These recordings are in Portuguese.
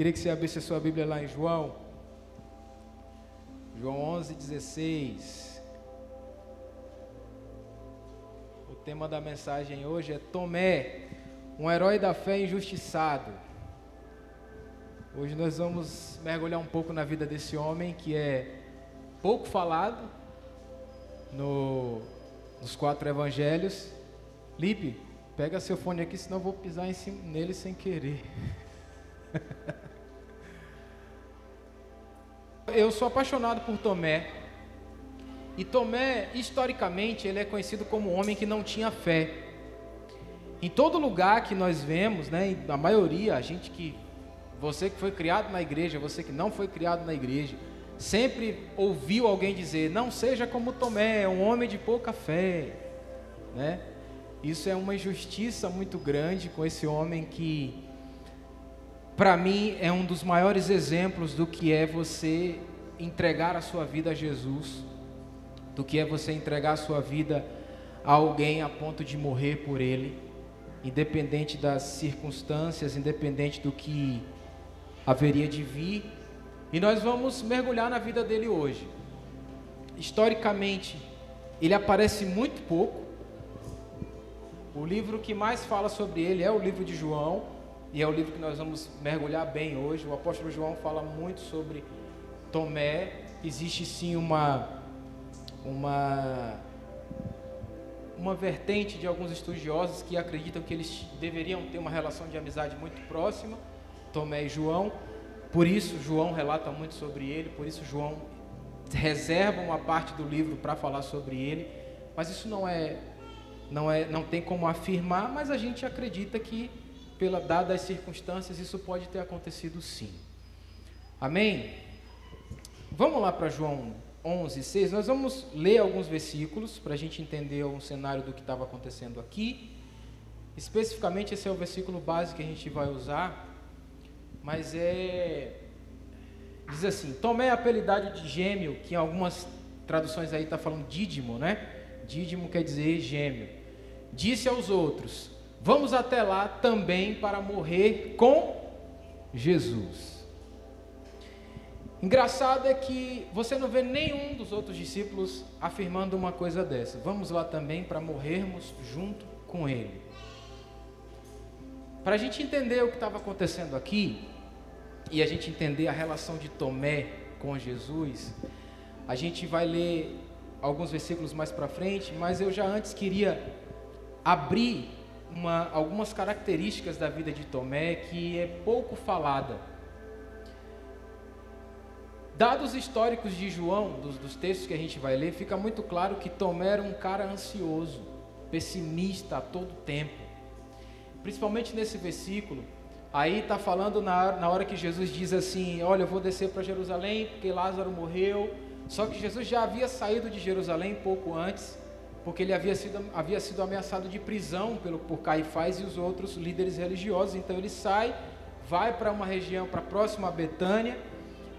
Queria que você abrisse a sua Bíblia lá em João. João 11, 16. O tema da mensagem hoje é Tomé, um herói da fé injustiçado. Hoje nós vamos mergulhar um pouco na vida desse homem que é pouco falado no, nos quatro evangelhos. Lipe, pega seu fone aqui, senão eu vou pisar em cima, nele sem querer. Eu sou apaixonado por Tomé. E Tomé, historicamente, ele é conhecido como um homem que não tinha fé. Em todo lugar que nós vemos, né, a maioria, a gente que você que foi criado na igreja, você que não foi criado na igreja, sempre ouviu alguém dizer: "Não seja como Tomé, é um homem de pouca fé", né? Isso é uma injustiça muito grande com esse homem que para mim é um dos maiores exemplos do que é você entregar a sua vida a Jesus, do que é você entregar a sua vida a alguém a ponto de morrer por ele, independente das circunstâncias, independente do que haveria de vir. E nós vamos mergulhar na vida dele hoje. Historicamente, ele aparece muito pouco. O livro que mais fala sobre ele é o livro de João e é o livro que nós vamos mergulhar bem hoje. O apóstolo João fala muito sobre Tomé. Existe sim uma uma uma vertente de alguns estudiosos que acreditam que eles deveriam ter uma relação de amizade muito próxima, Tomé e João. Por isso João relata muito sobre ele, por isso João reserva uma parte do livro para falar sobre ele, mas isso não é não é não tem como afirmar, mas a gente acredita que pela dadas as circunstâncias, isso pode ter acontecido sim. Amém? Vamos lá para João 11, 6. Nós vamos ler alguns versículos para a gente entender um cenário do que estava acontecendo aqui. Especificamente, esse é o versículo base que a gente vai usar, mas é. Diz assim: Tomé a apelidade de gêmeo, que em algumas traduções aí está falando dídimo, né? Dídimo quer dizer gêmeo. Disse aos outros: Vamos até lá também para morrer com Jesus. Engraçado é que você não vê nenhum dos outros discípulos afirmando uma coisa dessa. Vamos lá também para morrermos junto com Ele. Para a gente entender o que estava acontecendo aqui, e a gente entender a relação de Tomé com Jesus, a gente vai ler alguns versículos mais para frente, mas eu já antes queria abrir uma, algumas características da vida de Tomé que é pouco falada. Dados históricos de João, dos, dos textos que a gente vai ler, fica muito claro que Tomé era um cara ansioso, pessimista a todo tempo. Principalmente nesse versículo, aí está falando na, na hora que Jesus diz assim: Olha, eu vou descer para Jerusalém porque Lázaro morreu. Só que Jesus já havia saído de Jerusalém pouco antes porque ele havia sido, havia sido ameaçado de prisão pelo, por Caifás e os outros líderes religiosos. Então ele sai, vai para uma região, para próxima a Betânia,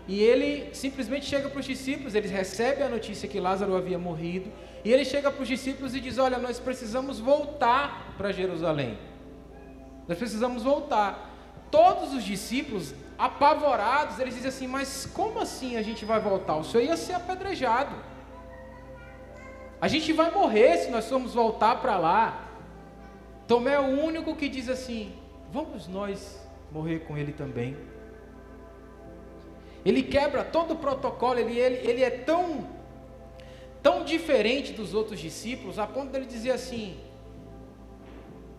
e ele simplesmente chega para os discípulos, eles recebem a notícia que Lázaro havia morrido, e ele chega para os discípulos e diz: Olha, nós precisamos voltar para Jerusalém. Nós precisamos voltar. Todos os discípulos, apavorados, eles dizem assim: Mas como assim a gente vai voltar? O senhor ia ser apedrejado. A gente vai morrer se nós formos voltar para lá. Tomé é o único que diz assim: vamos nós morrer com ele também. Ele quebra todo o protocolo, ele, ele, ele é tão, tão diferente dos outros discípulos, a ponto dele dizer assim: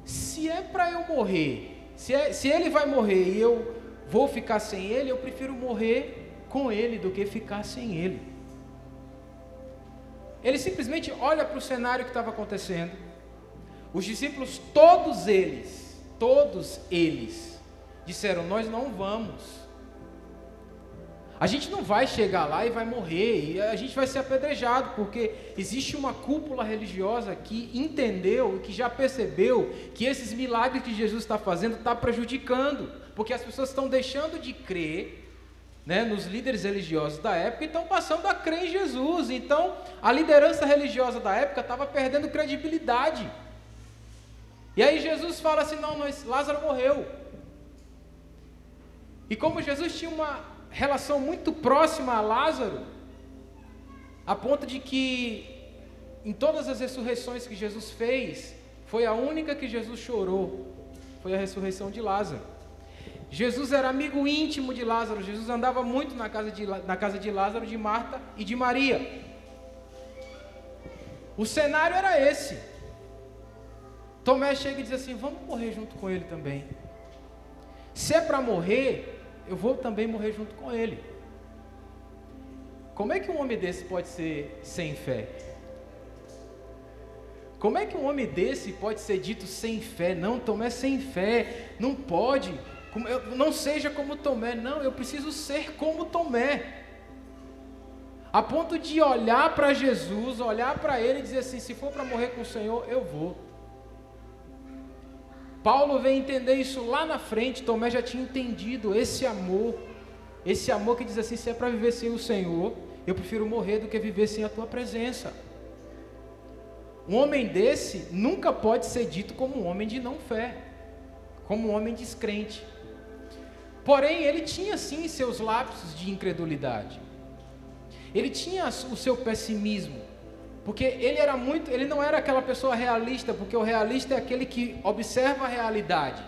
se é para eu morrer, se, é, se ele vai morrer e eu vou ficar sem ele, eu prefiro morrer com ele do que ficar sem ele. Ele simplesmente olha para o cenário que estava acontecendo. Os discípulos, todos eles, todos eles, disseram: Nós não vamos. A gente não vai chegar lá e vai morrer, e a gente vai ser apedrejado, porque existe uma cúpula religiosa que entendeu e que já percebeu que esses milagres que Jesus está fazendo está prejudicando, porque as pessoas estão deixando de crer né, nos líderes religiosos da época e estão passando a crer em Jesus. Então, a liderança religiosa da época estava perdendo credibilidade. E aí Jesus fala assim: não, nós, Lázaro morreu. E como Jesus tinha uma relação muito próxima a Lázaro, a ponto de que em todas as ressurreições que Jesus fez, foi a única que Jesus chorou, foi a ressurreição de Lázaro. Jesus era amigo íntimo de Lázaro, Jesus andava muito na casa de, na casa de Lázaro, de Marta e de Maria. O cenário era esse. Tomé chega e diz assim: Vamos morrer junto com ele também. Se é para morrer, eu vou também morrer junto com ele. Como é que um homem desse pode ser sem fé? Como é que um homem desse pode ser dito sem fé? Não, Tomé sem fé, não pode. Não seja como Tomé, não, eu preciso ser como Tomé. A ponto de olhar para Jesus, olhar para ele e dizer assim: se for para morrer com o Senhor, eu vou. Paulo vem entender isso lá na frente, Tomé já tinha entendido esse amor, esse amor que diz assim: se é para viver sem o Senhor, eu prefiro morrer do que viver sem a tua presença. Um homem desse nunca pode ser dito como um homem de não fé, como um homem descrente. Porém, ele tinha sim seus lapsos de incredulidade. Ele tinha o seu pessimismo, porque ele era muito, ele não era aquela pessoa realista, porque o realista é aquele que observa a realidade,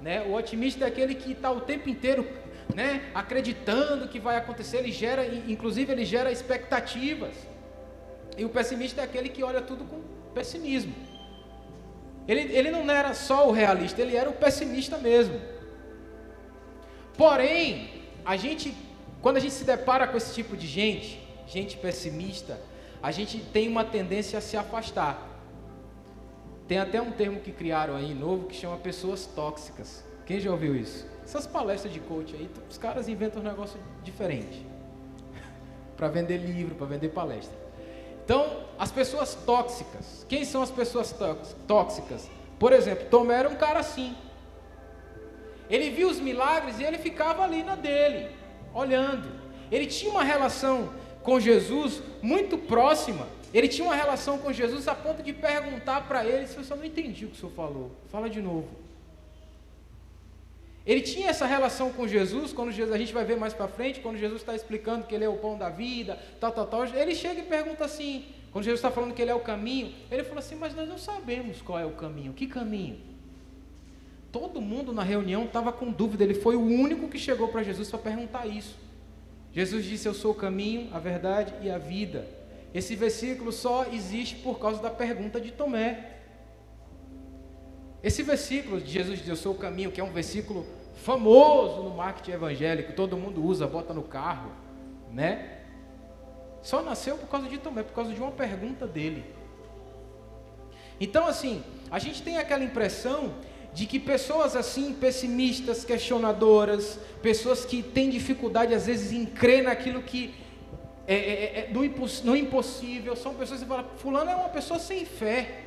né? O otimista é aquele que está o tempo inteiro, né, acreditando que vai acontecer, ele gera, inclusive ele gera expectativas. E o pessimista é aquele que olha tudo com pessimismo. Ele, ele não era só o realista, ele era o pessimista mesmo. Porém, a gente, quando a gente se depara com esse tipo de gente, gente pessimista, a gente tem uma tendência a se afastar. Tem até um termo que criaram aí novo que chama pessoas tóxicas. Quem já ouviu isso? Essas palestras de coach aí, os caras inventam um negócio diferente. para vender livro, para vender palestra. Então, as pessoas tóxicas. Quem são as pessoas tóxicas? Por exemplo, Tomé era um cara assim. Ele viu os milagres e ele ficava ali na dele, olhando. Ele tinha uma relação com Jesus muito próxima. Ele tinha uma relação com Jesus a ponto de perguntar para ele se eu só não entendi o que o senhor falou. Fala de novo. Ele tinha essa relação com Jesus, quando Jesus, a gente vai ver mais para frente, quando Jesus está explicando que ele é o pão da vida, tal, tal, tal. Ele chega e pergunta assim, quando Jesus está falando que ele é o caminho, ele falou assim, mas nós não sabemos qual é o caminho. Que caminho? Todo mundo na reunião estava com dúvida, ele foi o único que chegou para Jesus para perguntar isso. Jesus disse: Eu sou o caminho, a verdade e a vida. Esse versículo só existe por causa da pergunta de Tomé. Esse versículo de Jesus diz: Eu sou o caminho, que é um versículo famoso no marketing evangélico, todo mundo usa, bota no carro, né? Só nasceu por causa de Tomé, por causa de uma pergunta dele. Então, assim, a gente tem aquela impressão de que pessoas assim, pessimistas, questionadoras, pessoas que têm dificuldade às vezes em crer naquilo que é, é, é, é no, imposs, no impossível, são pessoas que falam, fulano é uma pessoa sem fé.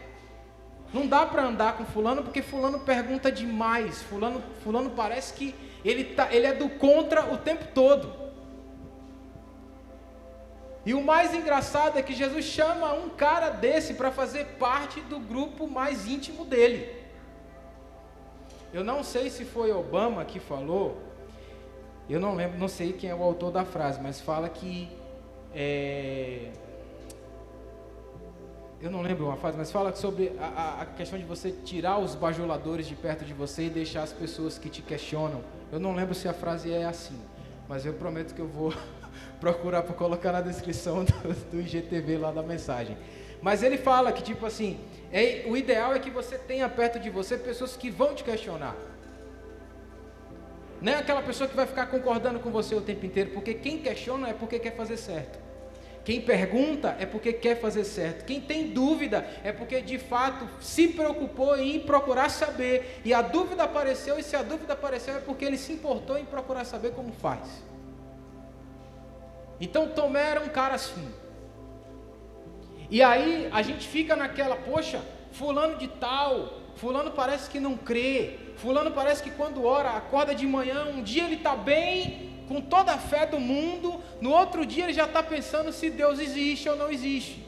Não dá para andar com fulano porque fulano pergunta demais. Fulano, fulano parece que ele, tá, ele é do contra o tempo todo. E o mais engraçado é que Jesus chama um cara desse para fazer parte do grupo mais íntimo dele. Eu não sei se foi Obama que falou, eu não lembro, não sei quem é o autor da frase, mas fala que é, eu não lembro uma frase, mas fala sobre a, a, questão de você tirar os bajuladores de perto de você e deixar as pessoas que te questionam. Eu não lembro se a frase é assim, mas eu prometo que eu vou procurar para colocar na descrição do, do IGTV lá da mensagem. Mas ele fala que tipo assim, é, o ideal é que você tenha perto de você pessoas que vão te questionar. Não é aquela pessoa que vai ficar concordando com você o tempo inteiro, porque quem questiona é porque quer fazer certo. Quem pergunta é porque quer fazer certo. Quem tem dúvida é porque de fato se preocupou em procurar saber. E a dúvida apareceu, e se a dúvida apareceu é porque ele se importou em procurar saber como faz. Então Tomé era um cara assim. E aí a gente fica naquela, poxa, fulano de tal, fulano parece que não crê, fulano parece que quando ora, acorda de manhã, um dia ele está bem, com toda a fé do mundo, no outro dia ele já está pensando se Deus existe ou não existe.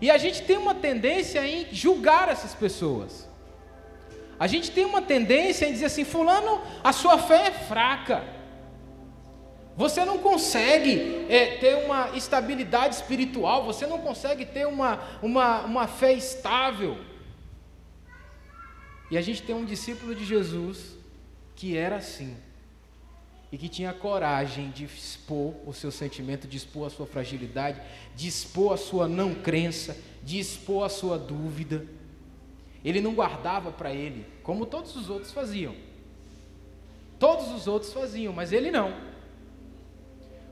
E a gente tem uma tendência em julgar essas pessoas. a gente tem uma tendência em dizer assim: Fulano, a sua fé é fraca. Você não consegue é, ter uma estabilidade espiritual, você não consegue ter uma, uma, uma fé estável. E a gente tem um discípulo de Jesus que era assim e que tinha coragem de expor o seu sentimento, de expor a sua fragilidade, de expor a sua não crença, de expor a sua dúvida. Ele não guardava para ele, como todos os outros faziam. Todos os outros faziam, mas ele não.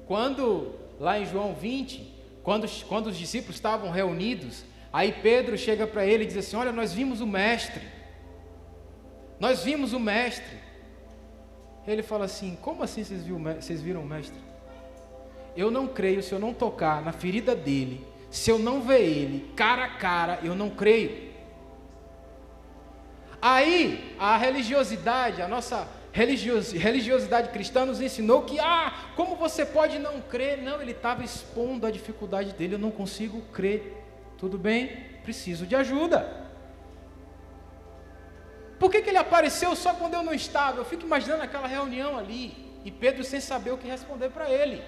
Quando, lá em João 20, quando, quando os discípulos estavam reunidos, aí Pedro chega para ele e diz assim: Olha, nós vimos o Mestre. Nós vimos o Mestre. Ele fala assim: Como assim vocês, viram o mestre? Eu não creio se eu não tocar na ferida dele, se eu não ver ele cara a cara, eu não creio. Aí a religiosidade, a nossa religiosidade cristã nos ensinou que, ah, como você pode não crer? Não, ele estava expondo a dificuldade dele, eu não consigo crer. Tudo bem, preciso de ajuda. Por que, que ele apareceu só quando eu não estava? Eu fico imaginando aquela reunião ali e Pedro sem saber o que responder para ele.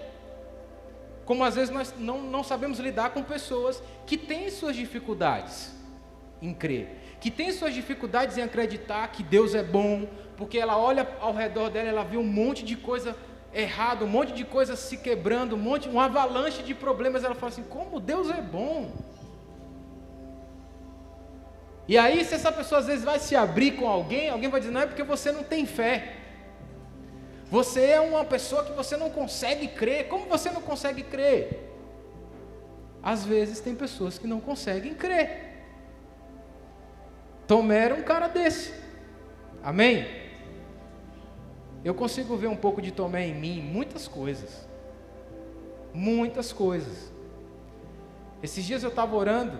Como às vezes nós não, não sabemos lidar com pessoas que têm suas dificuldades em crer, que têm suas dificuldades em acreditar que Deus é bom, porque ela olha ao redor dela, ela vê um monte de coisa errada, um monte de coisa se quebrando, um monte, um avalanche de problemas, ela fala assim: como Deus é bom. E aí, se essa pessoa às vezes vai se abrir com alguém, alguém vai dizer, não é porque você não tem fé. Você é uma pessoa que você não consegue crer. Como você não consegue crer? Às vezes tem pessoas que não conseguem crer. Tomé era um cara desse. Amém? Eu consigo ver um pouco de Tomé em mim, muitas coisas. Muitas coisas. Esses dias eu estava orando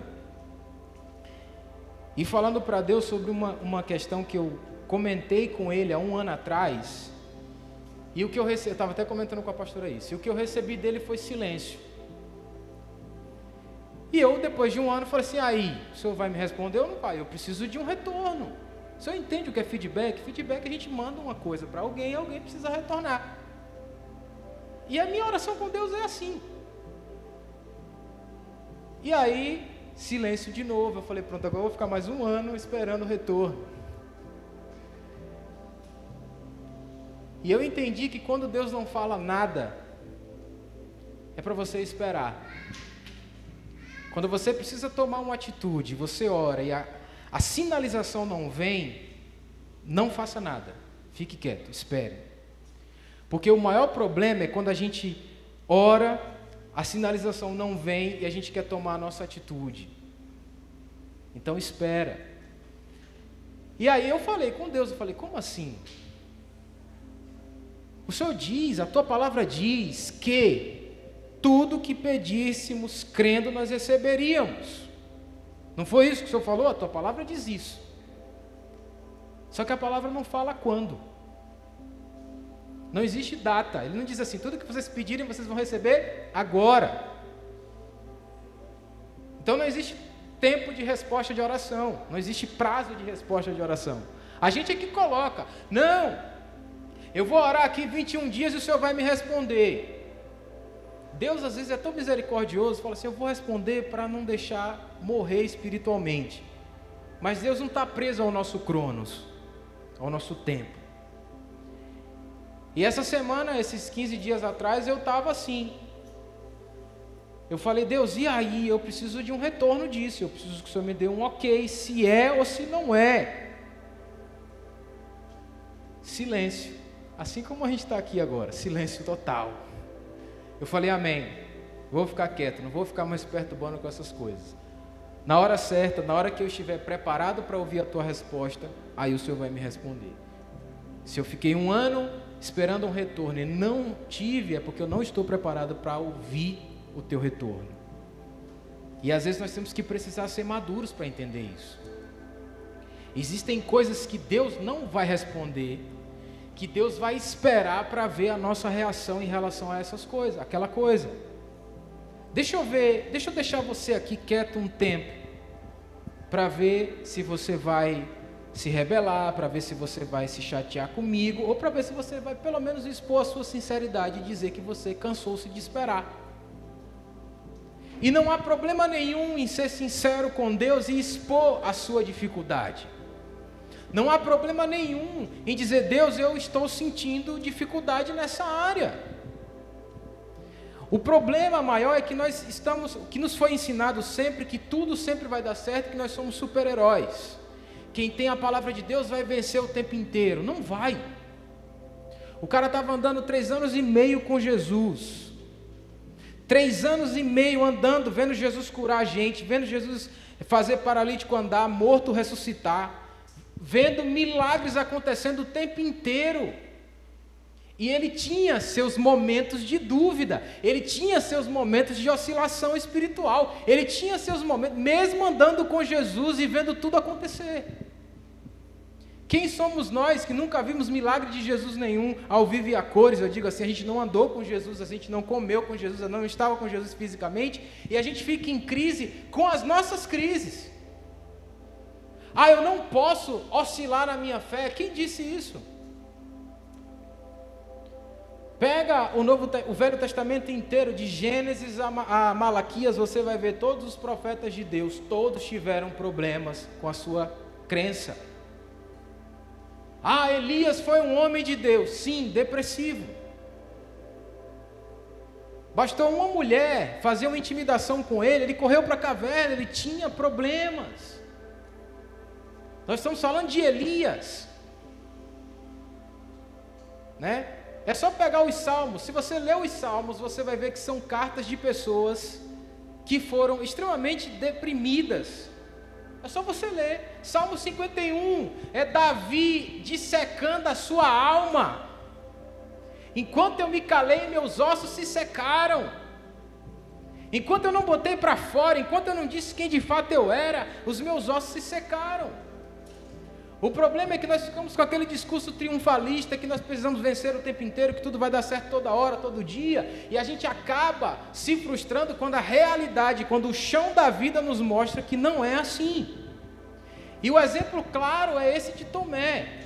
e falando para Deus sobre uma, uma questão que eu comentei com ele há um ano atrás, e o que eu recebi, estava até comentando com a pastora isso, e o que eu recebi dele foi silêncio. E eu, depois de um ano, falei assim: aí, o senhor vai me responder ou não vai? Eu preciso de um retorno. O senhor entende o que é feedback? Feedback a gente manda uma coisa para alguém e alguém precisa retornar. E a minha oração com Deus é assim. E aí, Silêncio de novo. Eu falei, pronto, agora eu vou ficar mais um ano esperando o retorno. E eu entendi que quando Deus não fala nada, é para você esperar. Quando você precisa tomar uma atitude, você ora e a, a sinalização não vem, não faça nada. Fique quieto, espere. Porque o maior problema é quando a gente ora a sinalização não vem e a gente quer tomar a nossa atitude. Então espera. E aí eu falei com Deus, eu falei, como assim? O Senhor diz, a tua palavra diz que tudo que pedíssemos crendo nós receberíamos. Não foi isso que o Senhor falou? A tua palavra diz isso. Só que a palavra não fala quando. Não existe data. Ele não diz assim: tudo que vocês pedirem vocês vão receber agora. Então não existe tempo de resposta de oração. Não existe prazo de resposta de oração. A gente é que coloca: não, eu vou orar aqui 21 dias e o Senhor vai me responder. Deus às vezes é tão misericordioso, fala assim: eu vou responder para não deixar morrer espiritualmente. Mas Deus não está preso ao nosso cronos, ao nosso tempo. E essa semana, esses 15 dias atrás, eu estava assim. Eu falei, Deus, e aí? Eu preciso de um retorno disso. Eu preciso que o Senhor me dê um ok, se é ou se não é. Silêncio. Assim como a gente está aqui agora, silêncio total. Eu falei, Amém. Vou ficar quieto, não vou ficar mais perturbando com essas coisas. Na hora certa, na hora que eu estiver preparado para ouvir a tua resposta, aí o Senhor vai me responder. Se eu fiquei um ano esperando um retorno e não tive, é porque eu não estou preparado para ouvir o teu retorno. E às vezes nós temos que precisar ser maduros para entender isso. Existem coisas que Deus não vai responder, que Deus vai esperar para ver a nossa reação em relação a essas coisas, aquela coisa. Deixa eu ver, deixa eu deixar você aqui quieto um tempo para ver se você vai se rebelar, para ver se você vai se chatear comigo, ou para ver se você vai pelo menos expor a sua sinceridade e dizer que você cansou-se de esperar. E não há problema nenhum em ser sincero com Deus e expor a sua dificuldade. Não há problema nenhum em dizer, Deus, eu estou sentindo dificuldade nessa área. O problema maior é que nós estamos, que nos foi ensinado sempre que tudo sempre vai dar certo, que nós somos super-heróis. Quem tem a palavra de Deus vai vencer o tempo inteiro. Não vai. O cara estava andando três anos e meio com Jesus. Três anos e meio andando, vendo Jesus curar a gente, vendo Jesus fazer paralítico andar, morto ressuscitar vendo milagres acontecendo o tempo inteiro. E ele tinha seus momentos de dúvida, ele tinha seus momentos de oscilação espiritual, ele tinha seus momentos, mesmo andando com Jesus e vendo tudo acontecer. Quem somos nós que nunca vimos milagre de Jesus nenhum ao vivo e a cores? Eu digo assim: a gente não andou com Jesus, a gente não comeu com Jesus, não estava com Jesus fisicamente, e a gente fica em crise com as nossas crises. Ah, eu não posso oscilar na minha fé. Quem disse isso? Pega o, Novo, o Velho Testamento inteiro, de Gênesis a, Malaquias, você vai ver todos os profetas de Deus, todos tiveram problemas com a sua crença. Ah, Elias foi um homem de Deus, sim, depressivo. Bastou uma mulher fazer uma intimidação com ele, ele correu para a caverna, ele tinha problemas. Nós estamos falando de Elias. Né? É só pegar os salmos. Se você ler os salmos, você vai ver que são cartas de pessoas que foram extremamente deprimidas. É só você ler. Salmo 51 é Davi dissecando a sua alma. Enquanto eu me calei, meus ossos se secaram. Enquanto eu não botei para fora, enquanto eu não disse quem de fato eu era, os meus ossos se secaram. O problema é que nós ficamos com aquele discurso triunfalista que nós precisamos vencer o tempo inteiro, que tudo vai dar certo toda hora, todo dia, e a gente acaba se frustrando quando a realidade, quando o chão da vida nos mostra que não é assim. E o exemplo claro é esse de Tomé.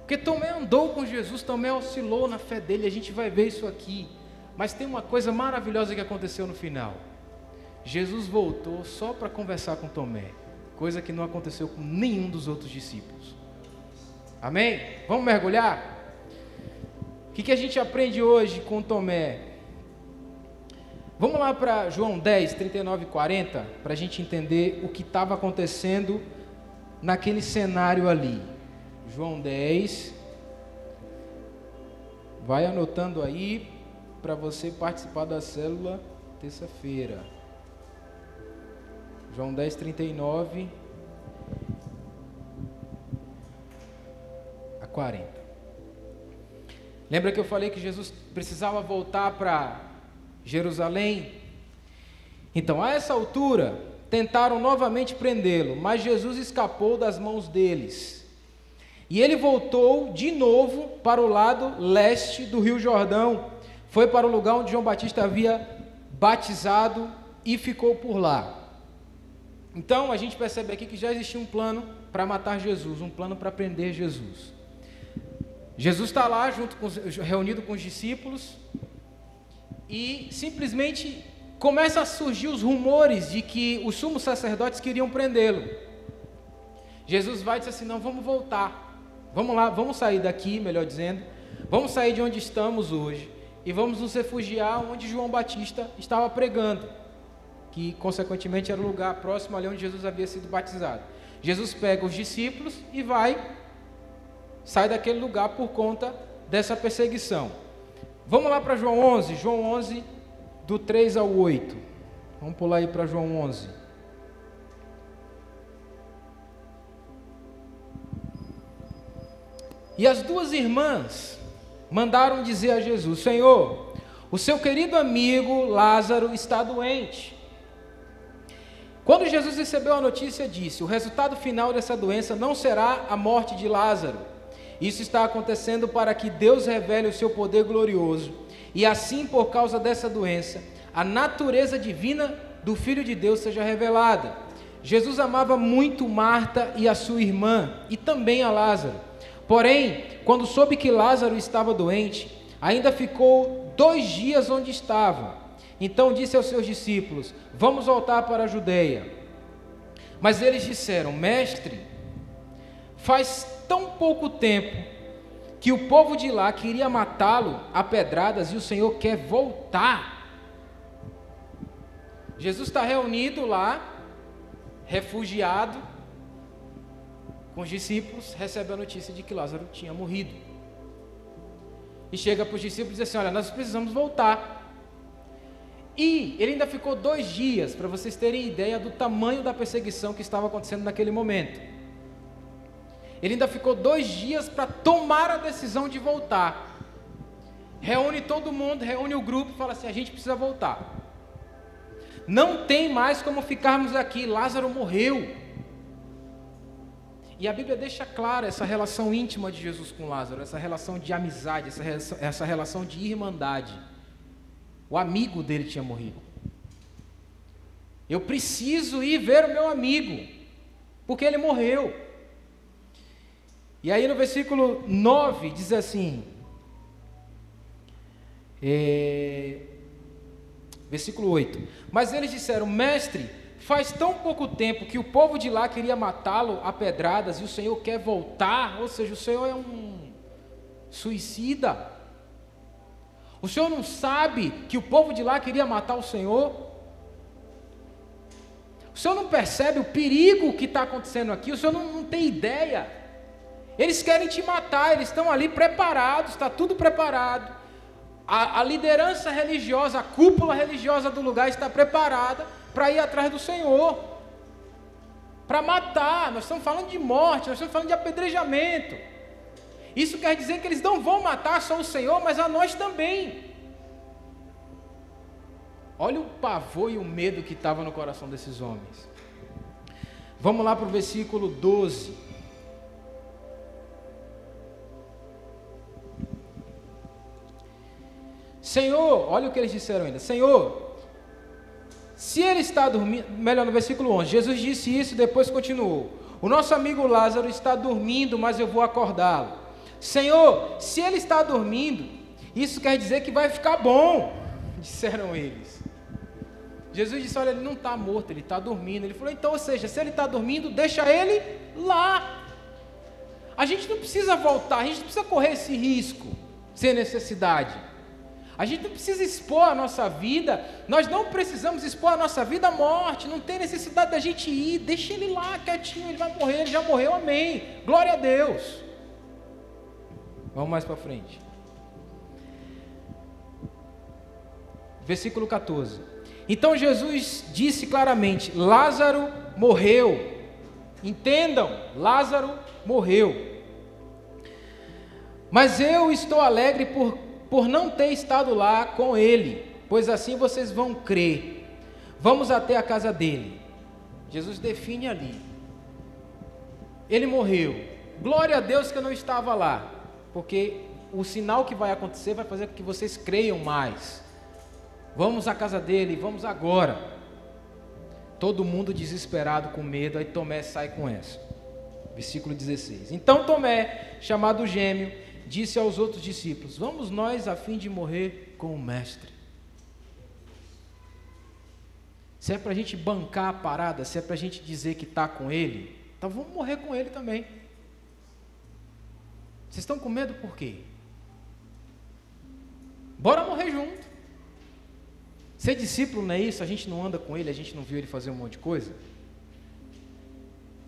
Porque Tomé andou com Jesus, Tomé oscilou na fé dele, a gente vai ver isso aqui. Mas tem uma coisa maravilhosa que aconteceu no final. Jesus voltou só para conversar com Tomé coisa que não aconteceu com nenhum dos outros discípulos. Amém? Vamos mergulhar? O que, que a gente aprende hoje com Tomé? Vamos lá para João 10, 39 e 40, para a gente entender o que estava acontecendo naquele cenário ali. João 10. Vai anotando aí para você participar da célula terça-feira. João 10, 39 a 40. Lembra que eu falei que Jesus precisava voltar para Jerusalém? Então, a essa altura, tentaram novamente prendê-lo, mas Jesus escapou das mãos deles. E ele voltou de novo para o lado leste do Rio Jordão. Foi para o lugar onde João Batista havia batizado e ficou por lá. Então a gente percebe aqui que já existia um plano para matar Jesus, um plano para prender Jesus. Jesus está lá junto com, reunido com os discípulos e simplesmente começa a surgir os rumores de que os sumos sacerdotes queriam prendê-lo. Jesus vai e diz assim: não, vamos voltar, vamos lá, vamos sair daqui, melhor dizendo, vamos sair de onde estamos hoje e vamos nos refugiar onde João Batista estava pregando que consequentemente era o lugar próximo ali onde Jesus havia sido batizado. Jesus pega os discípulos e vai, sai daquele lugar por conta dessa perseguição. Vamos lá para João 11, João 11, do 3 ao 8. Vamos pular aí para João 11. E as duas irmãs mandaram dizer a Jesus: Senhor, o seu querido amigo Lázaro está doente. Quando Jesus recebeu a notícia, disse: O resultado final dessa doença não será a morte de Lázaro. Isso está acontecendo para que Deus revele o seu poder glorioso. E assim, por causa dessa doença, a natureza divina do Filho de Deus seja revelada. Jesus amava muito Marta e a sua irmã, e também a Lázaro. Porém, quando soube que Lázaro estava doente, ainda ficou dois dias onde estava. Então disse aos seus discípulos: Vamos voltar para a Judeia. Mas eles disseram: Mestre, faz tão pouco tempo que o povo de lá queria matá-lo a pedradas e o Senhor quer voltar. Jesus está reunido lá, refugiado, com os discípulos, recebe a notícia de que Lázaro tinha morrido. E chega para os discípulos e diz assim: Olha, nós precisamos voltar. E ele ainda ficou dois dias, para vocês terem ideia do tamanho da perseguição que estava acontecendo naquele momento. Ele ainda ficou dois dias para tomar a decisão de voltar. Reúne todo mundo, reúne o grupo e fala assim: a gente precisa voltar. Não tem mais como ficarmos aqui. Lázaro morreu. E a Bíblia deixa clara essa relação íntima de Jesus com Lázaro, essa relação de amizade, essa relação, essa relação de irmandade. O amigo dele tinha morrido. Eu preciso ir ver o meu amigo, porque ele morreu. E aí no versículo 9 diz assim: é, versículo 8: Mas eles disseram, mestre, faz tão pouco tempo que o povo de lá queria matá-lo a pedradas e o Senhor quer voltar, ou seja, o Senhor é um suicida. O Senhor não sabe que o povo de lá queria matar o Senhor? O Senhor não percebe o perigo que está acontecendo aqui? O Senhor não, não tem ideia? Eles querem te matar, eles estão ali preparados, está tudo preparado. A, a, liderança religiosa, a cúpula religiosa do lugar está preparada para ir atrás do Senhor, para matar. Nós estamos falando de morte, nós estamos falando de apedrejamento. Isso quer dizer que eles não vão matar só o Senhor, mas a nós também. Olha o pavor e o medo que estava no coração desses homens. Vamos lá para o versículo 12. Senhor, olha o que eles disseram ainda: Senhor, se ele está dormindo, melhor no versículo 11, Jesus disse isso e depois continuou: O nosso amigo Lázaro está dormindo, mas eu vou acordá-lo. Senhor, se ele está dormindo, isso quer dizer que vai ficar bom, disseram eles. Jesus disse: Olha, ele não está morto, ele está dormindo. Ele falou: Então, ou seja, se ele está dormindo, deixa ele lá. A gente não precisa voltar, a gente não precisa correr esse risco sem necessidade. A gente não precisa expor a nossa vida, nós não precisamos expor a nossa vida à morte, não tem necessidade da gente ir, deixa ele lá quietinho, ele vai morrer, ele já morreu, amém. Glória a Deus. Vamos mais para frente. Versículo 14. Então Jesus disse claramente: Lázaro morreu. Entendam, Lázaro morreu. Mas eu estou alegre por, por não ter estado lá com ele, pois assim vocês vão crer. Vamos até a casa dele. Jesus define ali. Ele morreu. Glória a Deus que eu não estava lá porque o sinal que vai acontecer vai fazer com que vocês creiam mais. Vamos à casa dele, vamos agora. Todo mundo desesperado com medo, aí Tomé sai com essa. Versículo 16. Então Tomé, chamado gêmeo, disse aos outros discípulos: Vamos nós a fim de morrer com o Mestre. Se é para a gente bancar a parada, se é para a gente dizer que está com ele, então vamos morrer com ele também. Vocês estão com medo por quê? Bora morrer junto. Ser discípulo não é isso, a gente não anda com ele, a gente não viu ele fazer um monte de coisa.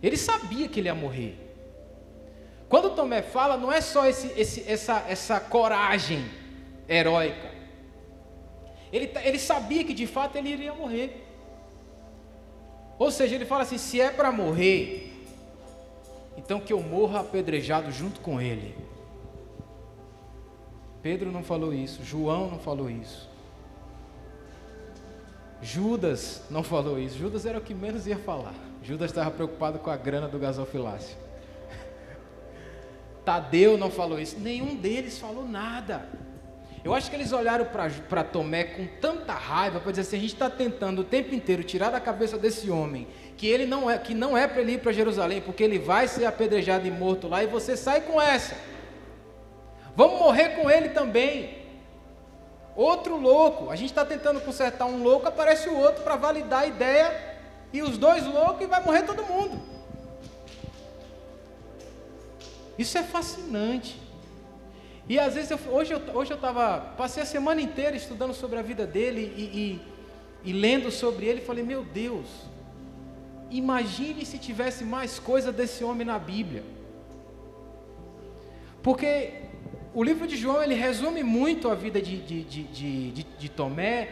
Ele sabia que ele ia morrer. Quando Tomé fala, não é só esse, esse, essa, essa coragem heróica. Ele, ele sabia que de fato ele iria morrer. Ou seja, ele fala assim: se é para morrer, então que eu morra apedrejado junto com ele. Pedro não falou isso, João não falou isso. Judas não falou isso. Judas era o que menos ia falar. Judas estava preocupado com a grana do gasofilácio. Tadeu não falou isso. Nenhum deles falou nada. Eu acho que eles olharam para Tomé com tanta raiva para dizer assim: a gente está tentando o tempo inteiro tirar da cabeça desse homem que ele não é, que não é para ele ir para Jerusalém, porque ele vai ser apedrejado e morto lá, e você sai com essa. Vamos morrer com ele também. Outro louco. A gente está tentando consertar um louco, aparece o outro para validar a ideia, e os dois loucos e vai morrer todo mundo. Isso é fascinante. E às vezes, eu, hoje eu hoje eu estava, passei a semana inteira estudando sobre a vida dele e, e, e lendo sobre ele, falei, meu Deus, Imagine se tivesse mais coisa desse homem na Bíblia. Porque o livro de João ele resume muito a vida de, de, de, de, de Tomé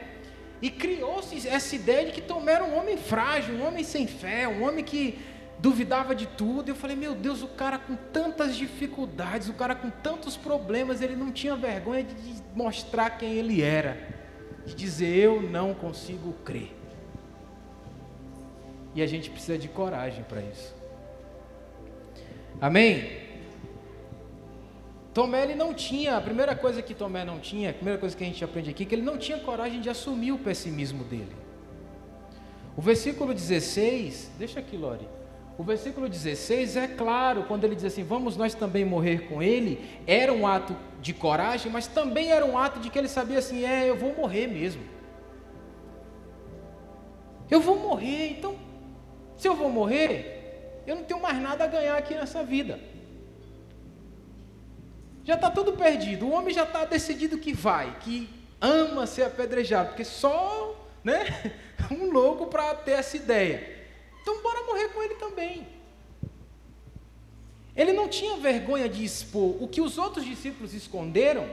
e criou-se essa ideia de que Tomé era um homem frágil, um homem sem fé, um homem que duvidava de tudo. Eu falei, meu Deus, o cara com tantas dificuldades, o cara com tantos problemas, ele não tinha vergonha de mostrar quem ele era, de dizer eu não consigo crer. E a gente precisa de coragem para isso. Amém? Tomé ele não tinha, a primeira coisa que Tomé não tinha, a primeira coisa que a gente aprende aqui, é que ele não tinha coragem de assumir o pessimismo dele. O versículo 16, deixa aqui, Lore. O versículo 16 é claro, quando ele diz assim: Vamos nós também morrer com ele. Era um ato de coragem, mas também era um ato de que ele sabia assim: É, eu vou morrer mesmo. Eu vou morrer, então se eu vou morrer, eu não tenho mais nada a ganhar aqui nessa vida. Já está tudo perdido. O homem já está decidido que vai, que ama ser apedrejado, porque só né, um louco para ter essa ideia. Então, bora morrer com ele também. Ele não tinha vergonha de expor o que os outros discípulos esconderam.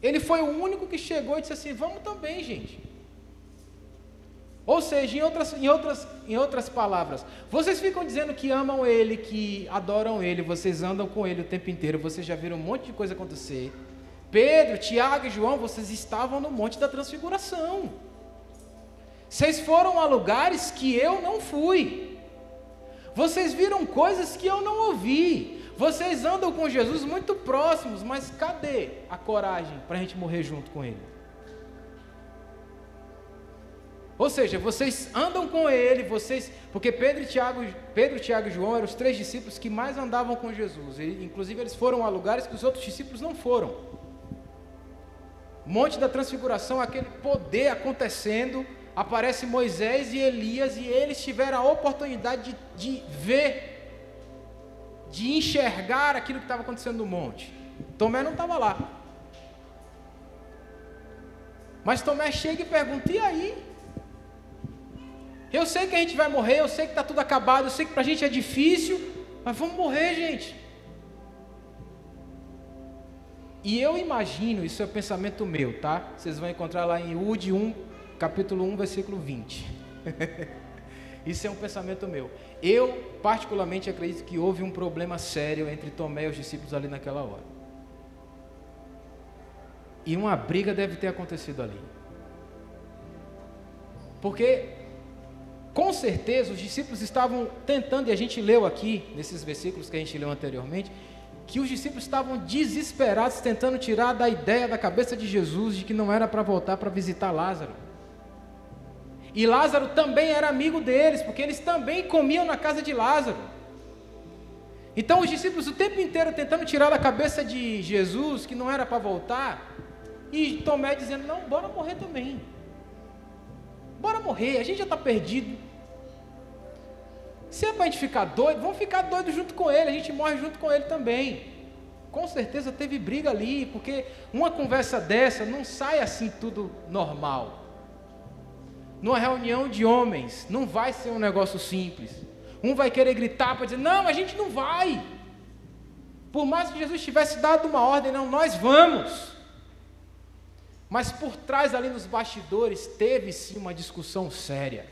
Ele foi o único que chegou e disse assim: Vamos também, gente. Ou seja, em outras, em, outras, em outras palavras, vocês ficam dizendo que amam Ele, que adoram Ele, vocês andam com Ele o tempo inteiro, vocês já viram um monte de coisa acontecer. Pedro, Tiago e João, vocês estavam no Monte da Transfiguração. Vocês foram a lugares que eu não fui. Vocês viram coisas que eu não ouvi. Vocês andam com Jesus muito próximos, mas cadê a coragem para a gente morrer junto com Ele? Ou seja, vocês andam com ele, vocês, porque Pedro, Tiago, Pedro, Tiago e João eram os três discípulos que mais andavam com Jesus. E, inclusive eles foram a lugares que os outros discípulos não foram. Monte da Transfiguração, aquele poder acontecendo, aparece Moisés e Elias e eles tiveram a oportunidade de, de ver, de enxergar aquilo que estava acontecendo no monte. Tomé não estava lá. Mas Tomé chega e pergunta: e aí? Eu sei que a gente vai morrer, eu sei que está tudo acabado, eu sei que para a gente é difícil, mas vamos morrer, gente. E eu imagino, isso é pensamento meu, tá? Vocês vão encontrar lá em Ud 1, capítulo 1, versículo 20. isso é um pensamento meu. Eu, particularmente, acredito que houve um problema sério entre Tomé e os discípulos ali naquela hora. E uma briga deve ter acontecido ali. Porque com certeza os discípulos estavam tentando, e a gente leu aqui, nesses versículos que a gente leu anteriormente, que os discípulos estavam desesperados, tentando tirar da ideia da cabeça de Jesus de que não era para voltar para visitar Lázaro. E Lázaro também era amigo deles, porque eles também comiam na casa de Lázaro. Então os discípulos o tempo inteiro tentando tirar da cabeça de Jesus que não era para voltar, e Tomé dizendo: Não, bora morrer também. Bora morrer, a gente já está perdido. Se é para a gente ficar doido, vamos ficar doido junto com ele, a gente morre junto com ele também. Com certeza teve briga ali, porque uma conversa dessa não sai assim tudo normal. Numa reunião de homens, não vai ser um negócio simples. Um vai querer gritar para dizer: Não, a gente não vai. Por mais que Jesus tivesse dado uma ordem, não, nós vamos. Mas por trás ali nos bastidores teve sim uma discussão séria.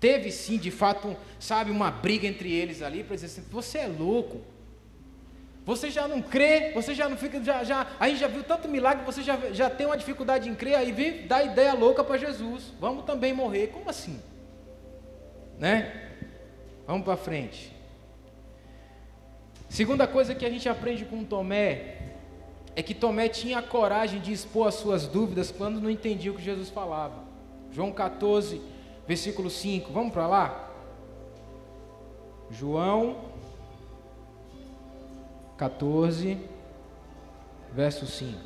Teve sim, de fato, sabe, uma briga entre eles ali para dizer assim: você é louco. Você já não crê, você já não fica, já, já, a gente já viu tanto milagre, você já, já tem uma dificuldade em crer, aí vem dar ideia louca para Jesus. Vamos também morrer. Como assim? Né? Vamos para frente. Segunda coisa que a gente aprende com Tomé é que Tomé tinha a coragem de expor as suas dúvidas quando não entendia o que Jesus falava. João 14, versículo 5. Vamos para lá? João 14, verso 5.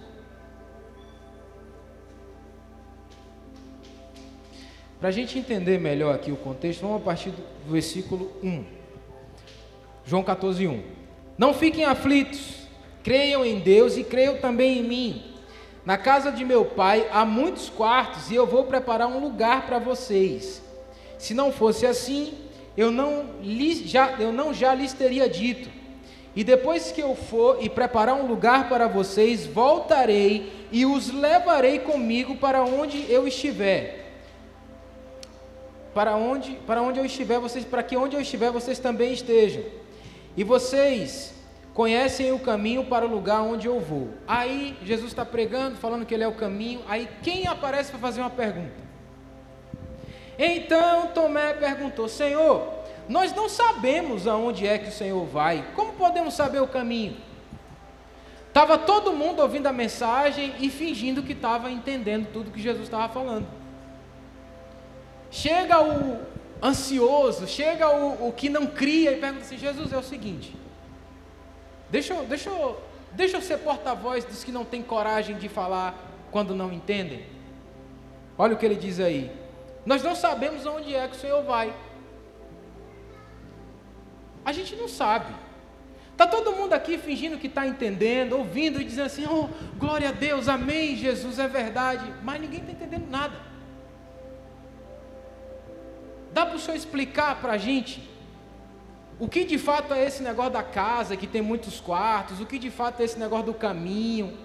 Para a gente entender melhor aqui o contexto, vamos a partir do versículo 1. João 14, 1. Não fiquem aflitos Creiam em Deus e creiam também em mim. Na casa de meu pai há muitos quartos e eu vou preparar um lugar para vocês. Se não fosse assim, eu não, lhes, já, eu não já lhes teria dito. E depois que eu for e preparar um lugar para vocês, voltarei e os levarei comigo para onde eu estiver. Para onde, para onde eu estiver, vocês, para que onde eu estiver, vocês também estejam. E vocês conhecem o caminho para o lugar onde eu vou. Aí Jesus está pregando, falando que ele é o caminho. Aí quem aparece para fazer uma pergunta? Então Tomé perguntou: Senhor, nós não sabemos aonde é que o Senhor vai. Como podemos saber o caminho? Estava todo mundo ouvindo a mensagem e fingindo que estava entendendo tudo que Jesus estava falando. Chega o ansioso, chega o, o que não cria e pergunta assim: Jesus, é o seguinte Deixa deixa deixa eu ser porta-voz dos que não têm coragem de falar quando não entendem. Olha o que ele diz aí. Nós não sabemos aonde é que o Senhor vai. A gente não sabe. Está todo mundo aqui fingindo que está entendendo, ouvindo e dizendo assim: oh, glória a Deus, amém, Jesus é verdade. Mas ninguém está entendendo nada. Dá para o Senhor explicar para a gente o que de fato é esse negócio da casa que tem muitos quartos? O que de fato é esse negócio do caminho?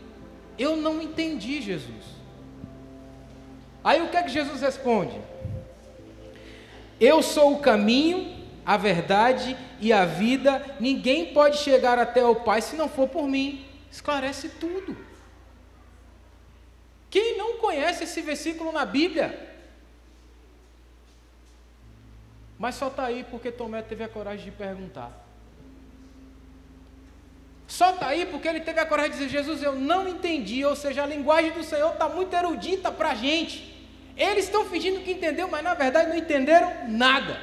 Eu não entendi, Jesus. Aí o que é que Jesus responde? Eu sou o caminho, a verdade e a vida. Ninguém pode chegar até o Pai se não for por mim. Esclarece tudo. Quem não conhece esse versículo na Bíblia? Mas só está aí porque Tomé teve a coragem de perguntar. Só está aí porque ele teve a coragem de dizer: Jesus, eu não entendi. Ou seja, a linguagem do Senhor está muito erudita para a gente. Eles estão fingindo que entendeu, mas na verdade não entenderam nada.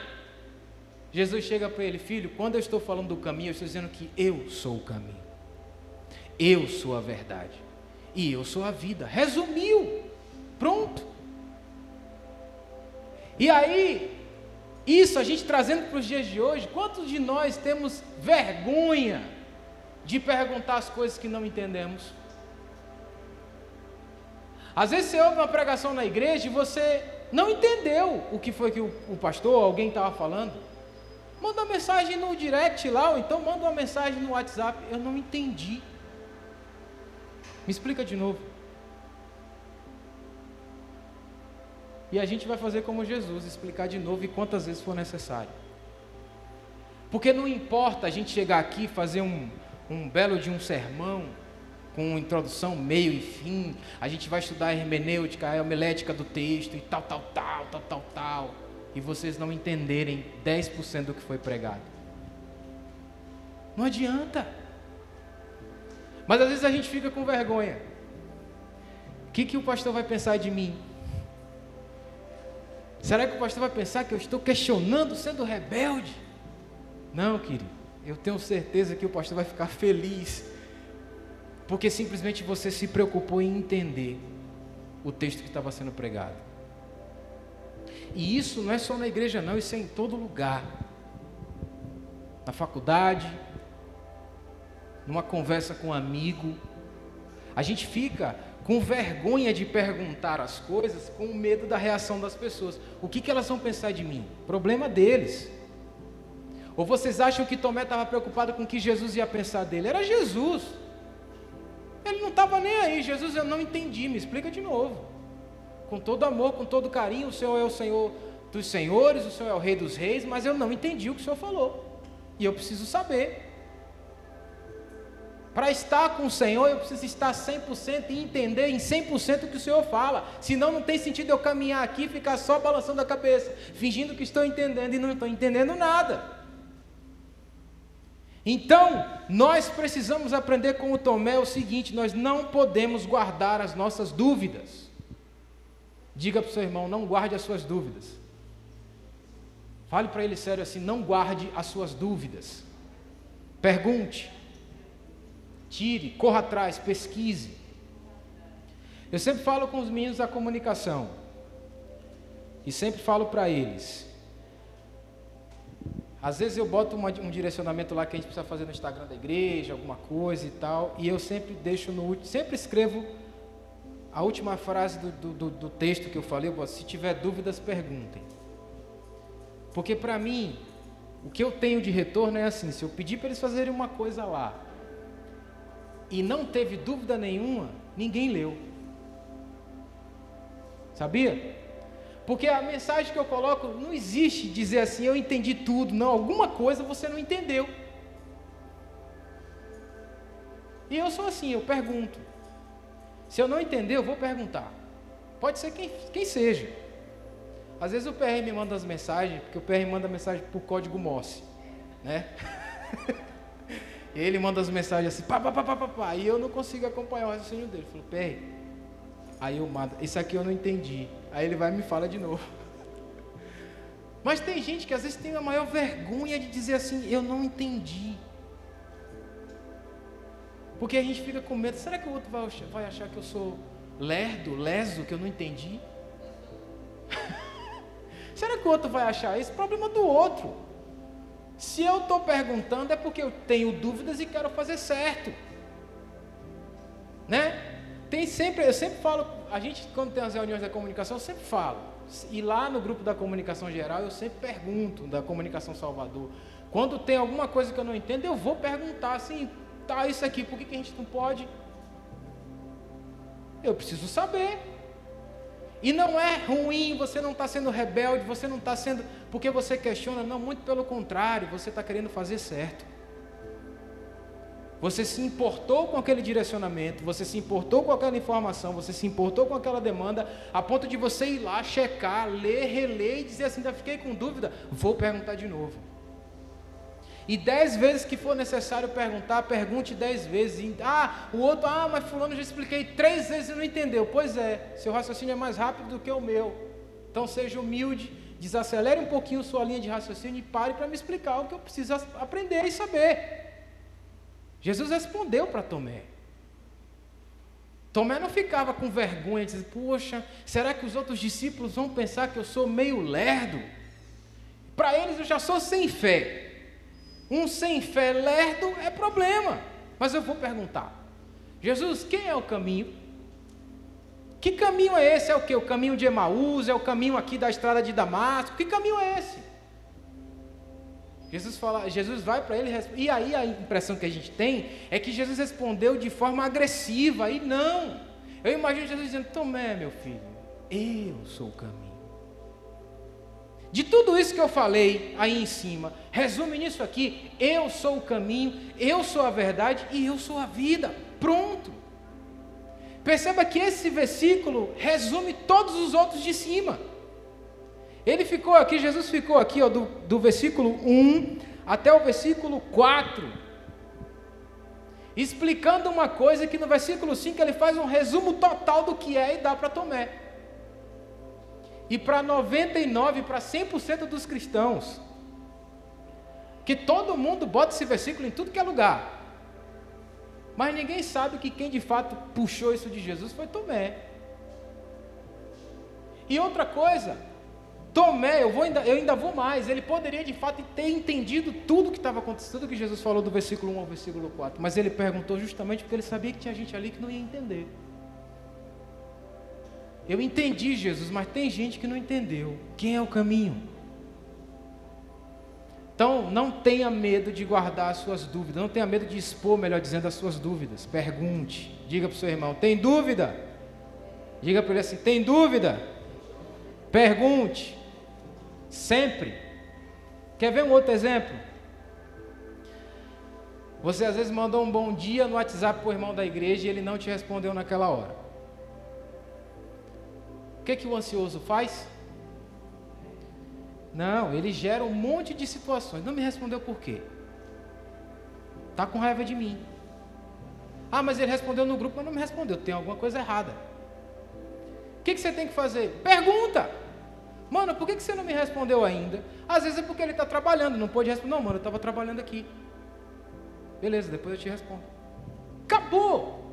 Jesus chega para ele: Filho, quando eu estou falando do caminho, eu estou dizendo que eu sou o caminho. Eu sou a verdade. E eu sou a vida. Resumiu. Pronto. E aí, isso a gente trazendo para os dias de hoje, quantos de nós temos vergonha de perguntar as coisas que não entendemos? Às vezes você ouve uma pregação na igreja e você não entendeu o que foi que o, o pastor, alguém estava falando. Manda mensagem no direct lá, ou então manda uma mensagem no WhatsApp. Eu não entendi. Me explica de novo. E a gente vai fazer como Jesus, explicar de novo e quantas vezes for necessário. Porque não importa a gente chegar aqui fazer um, um belo de um sermão, com introdução, meio e fim, a gente vai estudar a hermenêutica, a homilética do texto e tal, tal, tal, tal, tal, tal, e vocês não entenderem 10% do que foi pregado. Não adianta. Mas às vezes a gente fica com vergonha. O que, que o pastor vai pensar de mim? Será que o pastor vai pensar que eu estou questionando, sendo rebelde? Não, querido. Eu tenho certeza que o pastor vai ficar feliz, porque simplesmente você se preocupou em entender o texto que estava sendo pregado. E isso não é só na igreja, não, isso é em todo lugar. Na faculdade, numa conversa com um amigo. A gente fica com vergonha de perguntar as coisas, com medo da reação das pessoas. O que, que elas vão pensar de mim? Problema deles. Ou vocês acham que Tomé estava preocupado com o que Jesus ia pensar dele? Era Jesus. Ele não estava nem aí. Jesus, eu não entendi. Me explica de novo. Com todo amor, com todo carinho, o Senhor é o Senhor dos senhores, o Senhor é o Rei dos reis, mas eu não entendi o que o Senhor falou. E eu preciso saber. Para estar com o Senhor, eu preciso estar 100% e entender em 100% o que o Senhor fala. Senão, não tem sentido eu caminhar aqui e ficar só balançando a cabeça, fingindo que estou entendendo e não estou entendendo nada. Então, nós precisamos aprender com o Tomé o seguinte: nós não podemos guardar as nossas dúvidas. Diga para o seu irmão: não guarde as suas dúvidas. Fale para ele sério assim: não guarde as suas dúvidas. Pergunte, tire, corra atrás, pesquise. Eu sempre falo com os meninos da comunicação e sempre falo para eles: às vezes eu boto uma, um direcionamento lá que a gente precisa fazer no Instagram da igreja, alguma coisa e tal, e eu sempre deixo no último, sempre escrevo a última frase do, do, do texto que eu falei, eu boto, se tiver dúvidas, perguntem. Porque para mim, o que eu tenho de retorno é assim, se eu pedir para eles fazerem uma coisa lá, e não teve dúvida nenhuma, ninguém leu. Sabia? Porque a mensagem que eu coloco não existe dizer assim, eu entendi tudo. Não, alguma coisa você não entendeu. E eu sou assim, eu pergunto. Se eu não entender, eu vou perguntar. Pode ser quem, quem seja. Às vezes o PR me manda as mensagens, porque o PR manda mensagem por código Morse, né? ele manda as mensagens assim, pá, pá, pá, pá, pá, pá, e eu não consigo acompanhar o raciocínio dele. Eu falo, PR, aí eu mando, isso aqui eu não entendi. Aí ele vai e me fala de novo. Mas tem gente que às vezes tem a maior vergonha de dizer assim: Eu não entendi. Porque a gente fica com medo: será que o outro vai, vai achar que eu sou lerdo, leso, que eu não entendi? será que o outro vai achar esse problema do outro? Se eu estou perguntando é porque eu tenho dúvidas e quero fazer certo. Né? Tem sempre, eu sempre falo, a gente quando tem as reuniões da comunicação, eu sempre falo. E lá no grupo da comunicação geral, eu sempre pergunto da comunicação Salvador. Quando tem alguma coisa que eu não entendo, eu vou perguntar assim, tá isso aqui, por que, que a gente não pode? Eu preciso saber. E não é ruim, você não está sendo rebelde, você não está sendo porque você questiona, não, muito pelo contrário, você está querendo fazer certo. Você se importou com aquele direcionamento, você se importou com aquela informação, você se importou com aquela demanda, a ponto de você ir lá, checar, ler, reler e dizer assim: ainda fiquei com dúvida, vou perguntar de novo. E dez vezes que for necessário perguntar, pergunte dez vezes. Ah, o outro, ah, mas fulano já expliquei três vezes e não entendeu. Pois é, seu raciocínio é mais rápido do que o meu. Então seja humilde, desacelere um pouquinho sua linha de raciocínio e pare para me explicar o que eu preciso aprender e saber. Jesus respondeu para Tomé. Tomé não ficava com vergonha, dizendo: Poxa, será que os outros discípulos vão pensar que eu sou meio lerdo? Para eles eu já sou sem fé. Um sem fé lerdo é problema. Mas eu vou perguntar: Jesus, quem é o caminho? Que caminho é esse? É o que? O caminho de Emaús? É o caminho aqui da estrada de Damasco? Que caminho é esse? Jesus, fala, Jesus vai para ele e aí a impressão que a gente tem é que Jesus respondeu de forma agressiva e não. Eu imagino Jesus dizendo: Tomé, meu filho, eu sou o caminho. De tudo isso que eu falei aí em cima, resume nisso aqui: eu sou o caminho, eu sou a verdade e eu sou a vida. Pronto. Perceba que esse versículo resume todos os outros de cima. Ele ficou aqui, Jesus ficou aqui, ó, do, do versículo 1 até o versículo 4, explicando uma coisa que no versículo 5 ele faz um resumo total do que é e dá para Tomé. E para 99, para 100% dos cristãos, que todo mundo bota esse versículo em tudo que é lugar. Mas ninguém sabe que quem de fato puxou isso de Jesus foi Tomé. E outra coisa, Tomé, eu, vou ainda, eu ainda vou mais, ele poderia de fato ter entendido tudo que estava acontecendo, que Jesus falou do versículo 1 ao versículo 4, mas ele perguntou justamente porque ele sabia que tinha gente ali que não ia entender. Eu entendi, Jesus, mas tem gente que não entendeu. Quem é o caminho? Então, não tenha medo de guardar as suas dúvidas, não tenha medo de expor, melhor dizendo, as suas dúvidas. Pergunte, diga para o seu irmão: tem dúvida? Diga para ele assim: tem dúvida? Pergunte. Sempre. Quer ver um outro exemplo? Você às vezes mandou um bom dia no WhatsApp para o irmão da igreja e ele não te respondeu naquela hora. O que, que o ansioso faz? Não, ele gera um monte de situações. Não me respondeu por quê? Está com raiva de mim. Ah, mas ele respondeu no grupo, mas não me respondeu. Tem alguma coisa errada. O que, que você tem que fazer? Pergunta. Mano, por que, que você não me respondeu ainda? Às vezes é porque ele está trabalhando, não pode responder. Não, mano, eu estava trabalhando aqui. Beleza, depois eu te respondo. Acabou.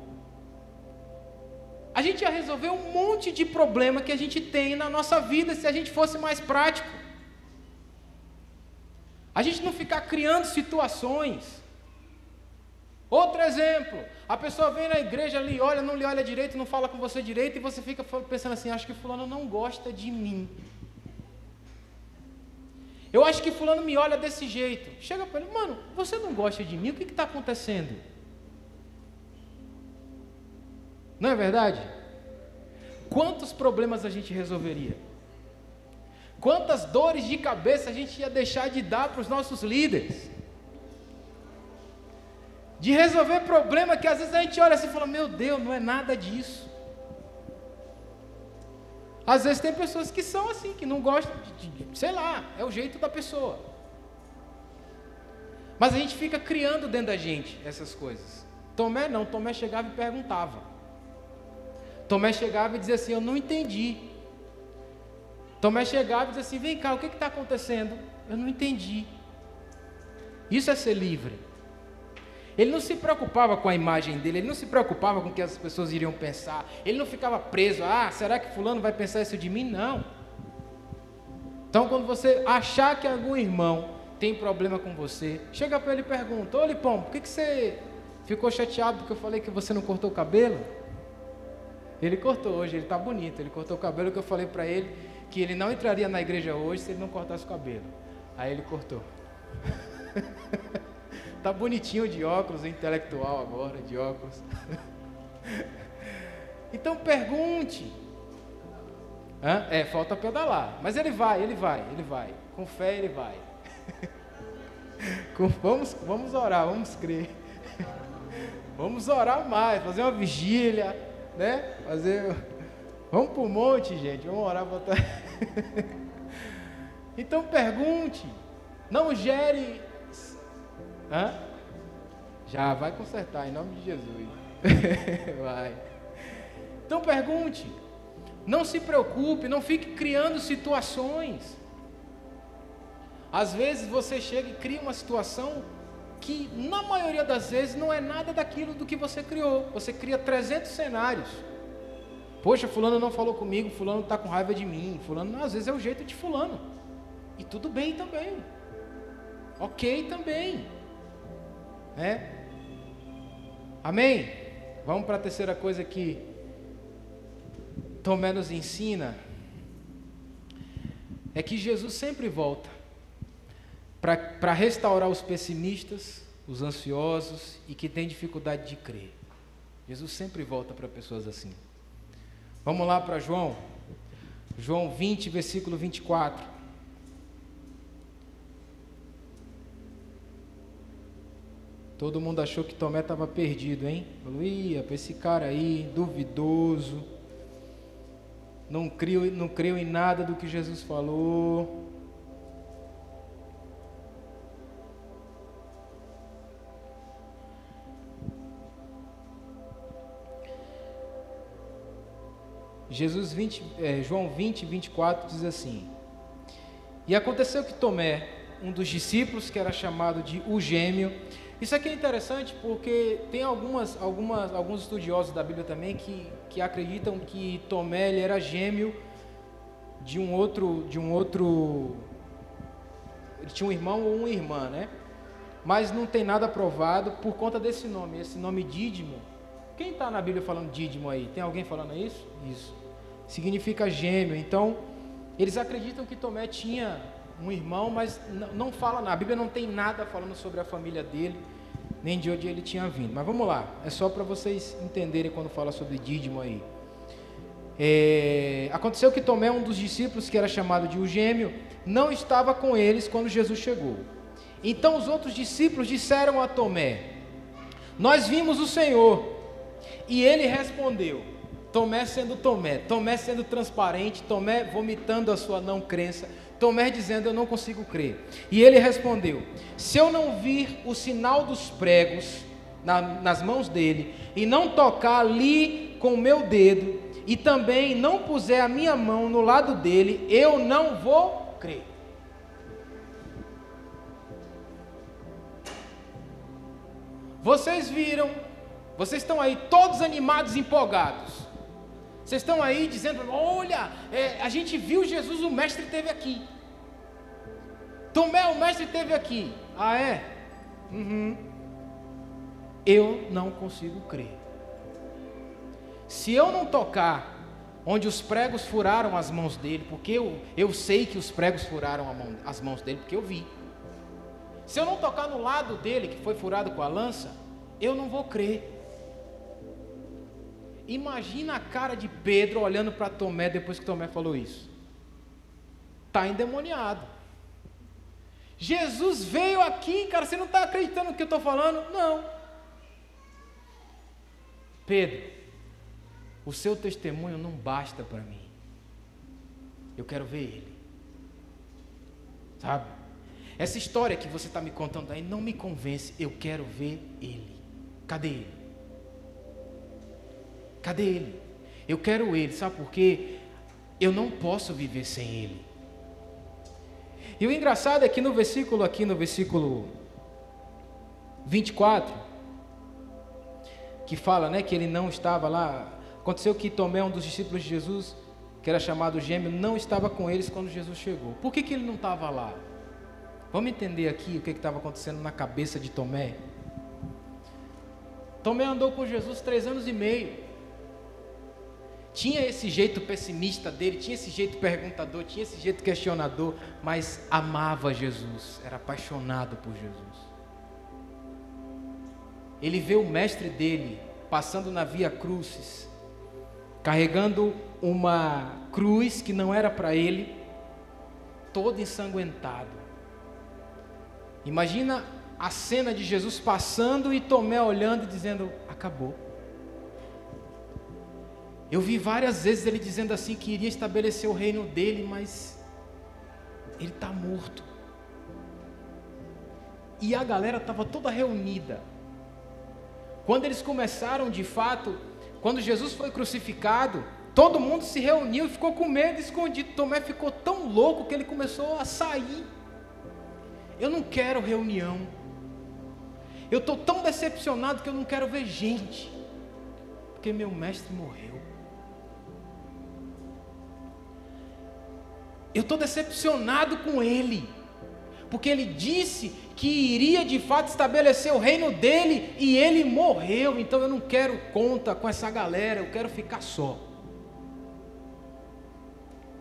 A gente ia resolver um monte de problema que a gente tem na nossa vida se a gente fosse mais prático. A gente não ficar criando situações. Outro exemplo, a pessoa vem na igreja ali, olha, não lhe olha direito, não fala com você direito, e você fica pensando assim, acho que fulano não gosta de mim. Eu acho que fulano me olha desse jeito. Chega para ele, mano, você não gosta de mim? O que está acontecendo? Não é verdade? Quantos problemas a gente resolveria? Quantas dores de cabeça a gente ia deixar de dar para os nossos líderes? De resolver problema que às vezes a gente olha assim e fala: Meu Deus, não é nada disso. Às vezes tem pessoas que são assim, que não gostam de, de, sei lá, é o jeito da pessoa. Mas a gente fica criando dentro da gente essas coisas. Tomé não, Tomé chegava e perguntava. Tomé chegava e dizia assim: Eu não entendi. Tomé chegava e dizia assim: Vem cá, o que está acontecendo? Eu não entendi. Isso é ser livre. Ele não se preocupava com a imagem dele, ele não se preocupava com o que as pessoas iriam pensar, ele não ficava preso, ah, será que fulano vai pensar isso de mim? Não. Então, quando você achar que algum irmão tem problema com você, chega para ele e pergunta: Ô Lipão, por que, que você ficou chateado porque eu falei que você não cortou o cabelo? Ele cortou hoje, ele está bonito, ele cortou o cabelo que eu falei para ele que ele não entraria na igreja hoje se ele não cortasse o cabelo. Aí ele cortou. Tá bonitinho de óculos, intelectual agora, de óculos. então pergunte. Hã? É, falta pedalar. Mas ele vai, ele vai, ele vai. Com fé ele vai. vamos, vamos orar, vamos crer. Vamos orar mais, fazer uma vigília, né? Fazer. Vamos para o monte, gente. Vamos orar para. então pergunte. Não gere Hã? Já vai consertar, em nome de Jesus. vai. Então pergunte. Não se preocupe, não fique criando situações. Às vezes você chega e cria uma situação que, na maioria das vezes, não é nada daquilo do que você criou. Você cria 300 cenários. Poxa, Fulano não falou comigo, Fulano está com raiva de mim. Fulano, às vezes, é o jeito de Fulano. E tudo bem também. Ok também. Né? Amém? Vamos para a terceira coisa que Tomé nos ensina. É que Jesus sempre volta para restaurar os pessimistas, os ansiosos e que têm dificuldade de crer. Jesus sempre volta para pessoas assim. Vamos lá para João. João 20, versículo 24. Todo mundo achou que Tomé estava perdido, hein? Falou, ia para esse cara aí, duvidoso, não criou, não creu em nada do que Jesus falou. Jesus 20, é, João 20, 24 diz assim: E aconteceu que Tomé, um dos discípulos, que era chamado de o gêmeo, isso aqui é interessante porque tem algumas, algumas, alguns estudiosos da Bíblia também que, que acreditam que Tomé ele era gêmeo de um outro, de um outro, ele tinha um irmão ou uma irmã, né? Mas não tem nada provado por conta desse nome, esse nome Dídimo. Quem está na Bíblia falando Dídimo aí? Tem alguém falando isso? Isso. Significa gêmeo. Então, eles acreditam que Tomé tinha um irmão, mas não fala nada. A Bíblia não tem nada falando sobre a família dele, nem de onde ele tinha vindo. Mas vamos lá, é só para vocês entenderem quando fala sobre Dídimo aí. É, aconteceu que Tomé, um dos discípulos, que era chamado de o gêmeo, não estava com eles quando Jesus chegou. Então os outros discípulos disseram a Tomé: Nós vimos o Senhor. E ele respondeu: Tomé sendo Tomé, Tomé sendo transparente, Tomé vomitando a sua não crença, Tomé dizendo: Eu não consigo crer. E ele respondeu: Se eu não vir o sinal dos pregos na, nas mãos dele, e não tocar ali com o meu dedo, e também não puser a minha mão no lado dele, eu não vou crer. Vocês viram, vocês estão aí todos animados, empolgados. Vocês estão aí dizendo: olha, é, a gente viu Jesus, o Mestre esteve aqui. Tomé, o Mestre esteve aqui. Ah, é? Uhum. Eu não consigo crer. Se eu não tocar onde os pregos furaram as mãos dele, porque eu, eu sei que os pregos furaram mão, as mãos dele, porque eu vi. Se eu não tocar no lado dele, que foi furado com a lança, eu não vou crer. Imagina a cara de Pedro olhando para Tomé depois que Tomé falou isso. Está endemoniado. Jesus veio aqui, cara, você não está acreditando no que eu estou falando? Não. Pedro, o seu testemunho não basta para mim. Eu quero ver ele. Sabe? Essa história que você está me contando aí não me convence. Eu quero ver ele. Cadê ele? Cadê ele? Eu quero ele, sabe por quê? Eu não posso viver sem ele. E o engraçado é que no versículo aqui, no versículo 24, que fala, né, que ele não estava lá. Aconteceu que Tomé, um dos discípulos de Jesus, que era chamado gêmeo, não estava com eles quando Jesus chegou. Por que, que ele não estava lá? Vamos entender aqui o que estava acontecendo na cabeça de Tomé. Tomé andou com Jesus três anos e meio tinha esse jeito pessimista dele, tinha esse jeito perguntador, tinha esse jeito questionador, mas amava Jesus, era apaixonado por Jesus. Ele vê o mestre dele passando na via crucis, carregando uma cruz que não era para ele, todo ensanguentado. Imagina a cena de Jesus passando e Tomé olhando e dizendo: acabou. Eu vi várias vezes ele dizendo assim que iria estabelecer o reino dele, mas ele está morto. E a galera estava toda reunida. Quando eles começaram de fato, quando Jesus foi crucificado, todo mundo se reuniu e ficou com medo, escondido. Tomé ficou tão louco que ele começou a sair. Eu não quero reunião. Eu estou tão decepcionado que eu não quero ver gente, porque meu mestre morreu. Eu estou decepcionado com ele, porque ele disse que iria de fato estabelecer o reino dele e ele morreu, então eu não quero conta com essa galera, eu quero ficar só.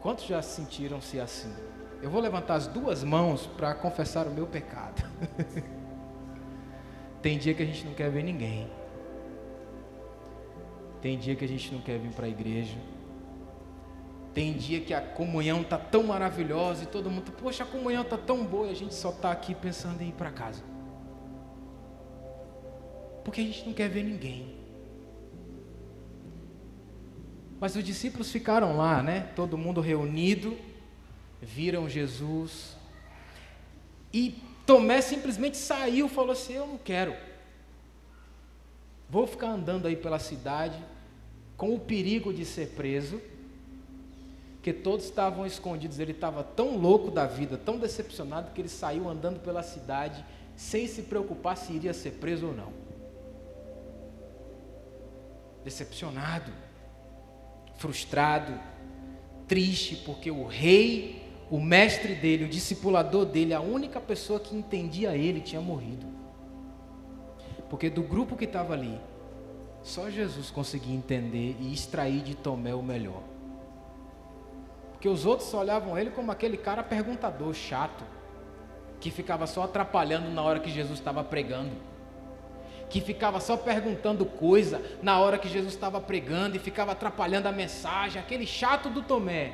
Quantos já sentiram-se assim? Eu vou levantar as duas mãos para confessar o meu pecado. Tem dia que a gente não quer ver ninguém. Tem dia que a gente não quer vir para a igreja. Tem dia que a comunhão está tão maravilhosa e todo mundo, poxa, a comunhão está tão boa e a gente só está aqui pensando em ir para casa. Porque a gente não quer ver ninguém. Mas os discípulos ficaram lá, né? Todo mundo reunido, viram Jesus. E Tomé simplesmente saiu, falou assim: Eu não quero. Vou ficar andando aí pela cidade com o perigo de ser preso que todos estavam escondidos. Ele estava tão louco da vida, tão decepcionado, que ele saiu andando pela cidade sem se preocupar se iria ser preso ou não. Decepcionado, frustrado, triste, porque o rei, o mestre dele, o discipulador dele, a única pessoa que entendia ele tinha morrido. Porque do grupo que estava ali, só Jesus conseguia entender e extrair de Tomé o melhor. Porque os outros olhavam ele como aquele cara perguntador, chato, que ficava só atrapalhando na hora que Jesus estava pregando, que ficava só perguntando coisa na hora que Jesus estava pregando e ficava atrapalhando a mensagem, aquele chato do Tomé.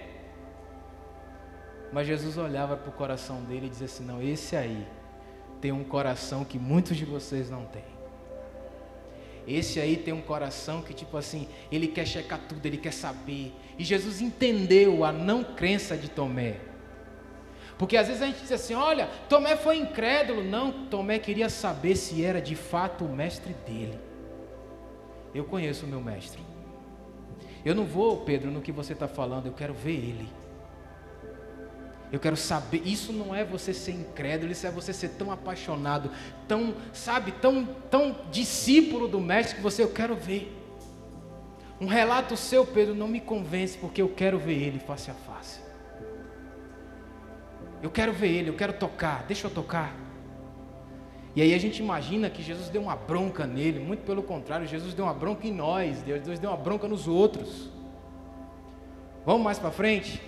Mas Jesus olhava para o coração dele e dizia assim: Não, esse aí tem um coração que muitos de vocês não têm. Esse aí tem um coração que, tipo assim, ele quer checar tudo, ele quer saber. E Jesus entendeu a não crença de Tomé. Porque às vezes a gente diz assim: olha, Tomé foi incrédulo. Não, Tomé queria saber se era de fato o mestre dele. Eu conheço o meu mestre. Eu não vou, Pedro, no que você está falando, eu quero ver ele. Eu quero saber, isso não é você ser incrédulo, isso é você ser tão apaixonado, tão, sabe, tão, tão discípulo do mestre que você, eu quero ver. Um relato seu, Pedro, não me convence porque eu quero ver ele face a face. Eu quero ver ele, eu quero tocar, deixa eu tocar. E aí a gente imagina que Jesus deu uma bronca nele, muito pelo contrário, Jesus deu uma bronca em nós, Deus deu uma bronca nos outros. Vamos mais para frente?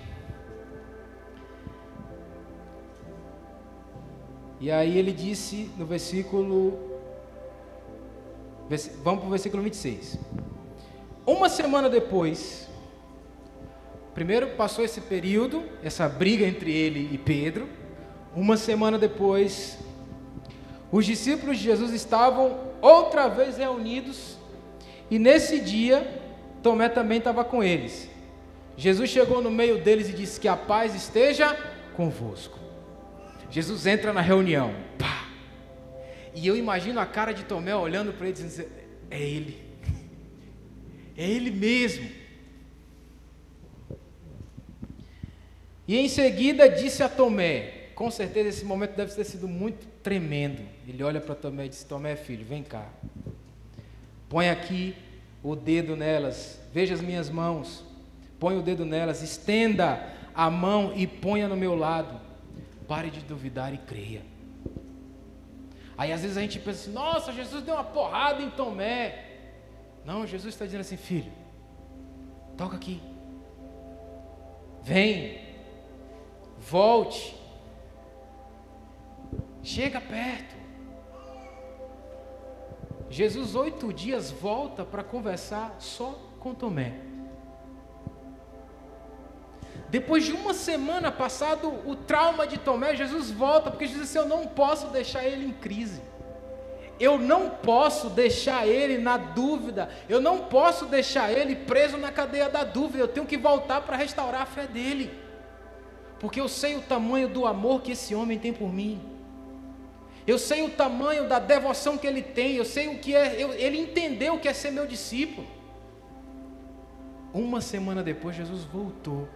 E aí ele disse no versículo. Vamos para o versículo 26. Uma semana depois, primeiro passou esse período, essa briga entre ele e Pedro. Uma semana depois, os discípulos de Jesus estavam outra vez reunidos, e nesse dia, Tomé também estava com eles. Jesus chegou no meio deles e disse: Que a paz esteja convosco. Jesus entra na reunião. Pá. E eu imagino a cara de Tomé olhando para ele dizendo: É ele. É ele mesmo. E em seguida disse a Tomé: Com certeza esse momento deve ter sido muito tremendo. Ele olha para Tomé e diz: Tomé, filho, vem cá. Põe aqui o dedo nelas. Veja as minhas mãos. Põe o dedo nelas. Estenda a mão e ponha no meu lado. Pare de duvidar e creia. Aí às vezes a gente pensa assim: nossa, Jesus deu uma porrada em Tomé. Não, Jesus está dizendo assim: filho, toca aqui. Vem, volte, chega perto. Jesus, oito dias, volta para conversar só com Tomé. Depois de uma semana passado o trauma de Tomé, Jesus volta, porque Jesus disse: Eu não posso deixar ele em crise. Eu não posso deixar ele na dúvida. Eu não posso deixar ele preso na cadeia da dúvida. Eu tenho que voltar para restaurar a fé dele. Porque eu sei o tamanho do amor que esse homem tem por mim. Eu sei o tamanho da devoção que ele tem. Eu sei o que é. Eu, ele entendeu o que é ser meu discípulo. Uma semana depois, Jesus voltou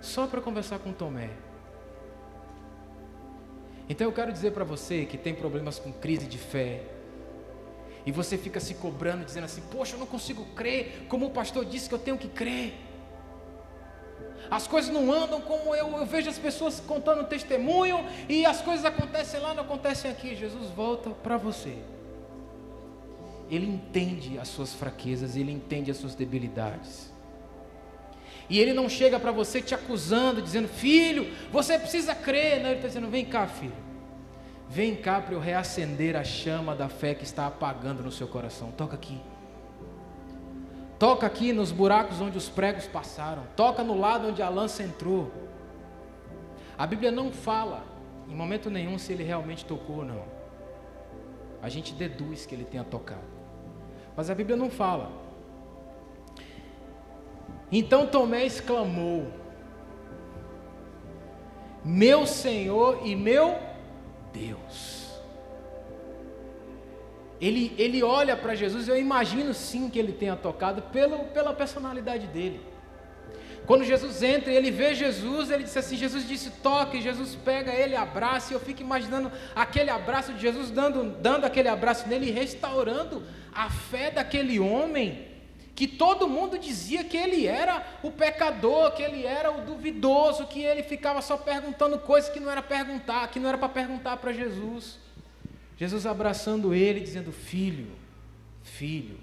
só para conversar com Tomé. Então eu quero dizer para você que tem problemas com crise de fé, e você fica se cobrando, dizendo assim: Poxa, eu não consigo crer, como o pastor disse que eu tenho que crer. As coisas não andam como eu, eu vejo as pessoas contando testemunho, e as coisas acontecem lá, não acontecem aqui. Jesus volta para você. Ele entende as suas fraquezas, ele entende as suas debilidades. E ele não chega para você te acusando, dizendo, filho, você precisa crer. Não, ele está dizendo, vem cá, filho. Vem cá para eu reacender a chama da fé que está apagando no seu coração. Toca aqui. Toca aqui nos buracos onde os pregos passaram. Toca no lado onde a lança entrou. A Bíblia não fala em momento nenhum se ele realmente tocou ou não. A gente deduz que ele tenha tocado. Mas a Bíblia não fala. Então Tomé exclamou: Meu Senhor e meu Deus. Ele, ele olha para Jesus, eu imagino sim que ele tenha tocado pelo, pela personalidade dele. Quando Jesus entra e ele vê Jesus, ele disse assim: Jesus disse toque, Jesus pega ele, abraça, e eu fico imaginando aquele abraço de Jesus, dando, dando aquele abraço nele restaurando a fé daquele homem que todo mundo dizia que ele era o pecador, que ele era o duvidoso, que ele ficava só perguntando coisas que não era perguntar, que não era para perguntar para Jesus. Jesus abraçando ele, dizendo: Filho, filho,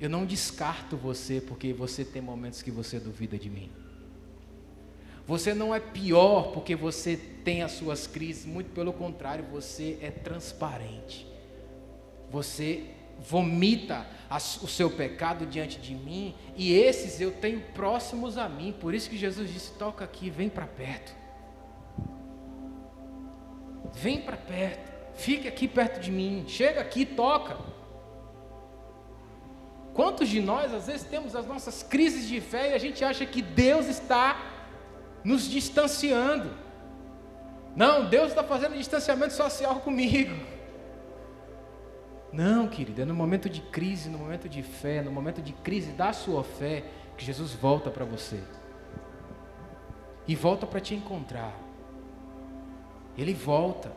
eu não descarto você porque você tem momentos que você duvida de mim. Você não é pior porque você tem as suas crises, muito pelo contrário, você é transparente. Você vomita o seu pecado diante de mim, e esses eu tenho próximos a mim. Por isso que Jesus disse: toca aqui, vem para perto. Vem para perto, fique aqui perto de mim, chega aqui, toca. Quantos de nós às vezes temos as nossas crises de fé e a gente acha que Deus está nos distanciando? Não, Deus está fazendo distanciamento social comigo. Não, querido, é no momento de crise, no momento de fé, no momento de crise da sua fé, que Jesus volta para você. E volta para te encontrar. Ele volta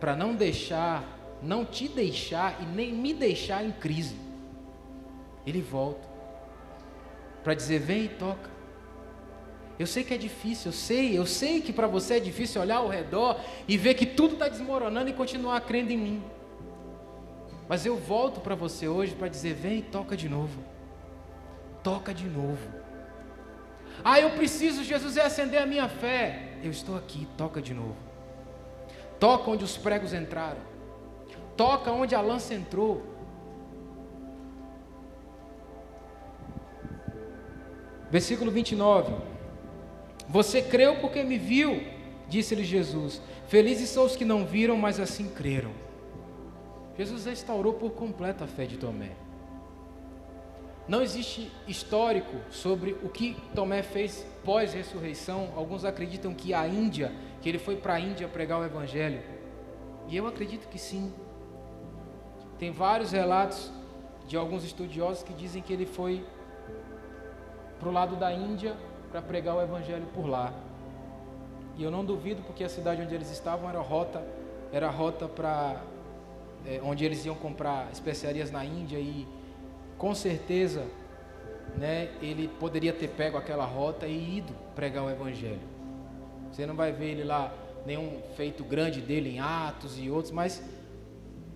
para não deixar, não te deixar e nem me deixar em crise. Ele volta para dizer: vem e toca. Eu sei que é difícil, eu sei, eu sei que para você é difícil olhar ao redor e ver que tudo está desmoronando e continuar crendo em mim. Mas eu volto para você hoje para dizer: vem e toca de novo. Toca de novo. Ah, eu preciso, Jesus, é acender a minha fé. Eu estou aqui, toca de novo. Toca onde os pregos entraram. Toca onde a lança entrou. Versículo 29. Você creu porque me viu, disse-lhe Jesus. Felizes são os que não viram, mas assim creram. Jesus restaurou por completo a fé de Tomé. Não existe histórico sobre o que Tomé fez pós-ressurreição. Alguns acreditam que a Índia, que ele foi para a Índia pregar o Evangelho. E eu acredito que sim. Tem vários relatos de alguns estudiosos que dizem que ele foi para o lado da Índia para pregar o Evangelho por lá. E eu não duvido, porque a cidade onde eles estavam era rota, era rota para é, onde eles iam comprar especiarias na Índia e com certeza né, ele poderia ter pego aquela rota e ido pregar o Evangelho. Você não vai ver ele lá, nenhum feito grande dele em Atos e outros, mas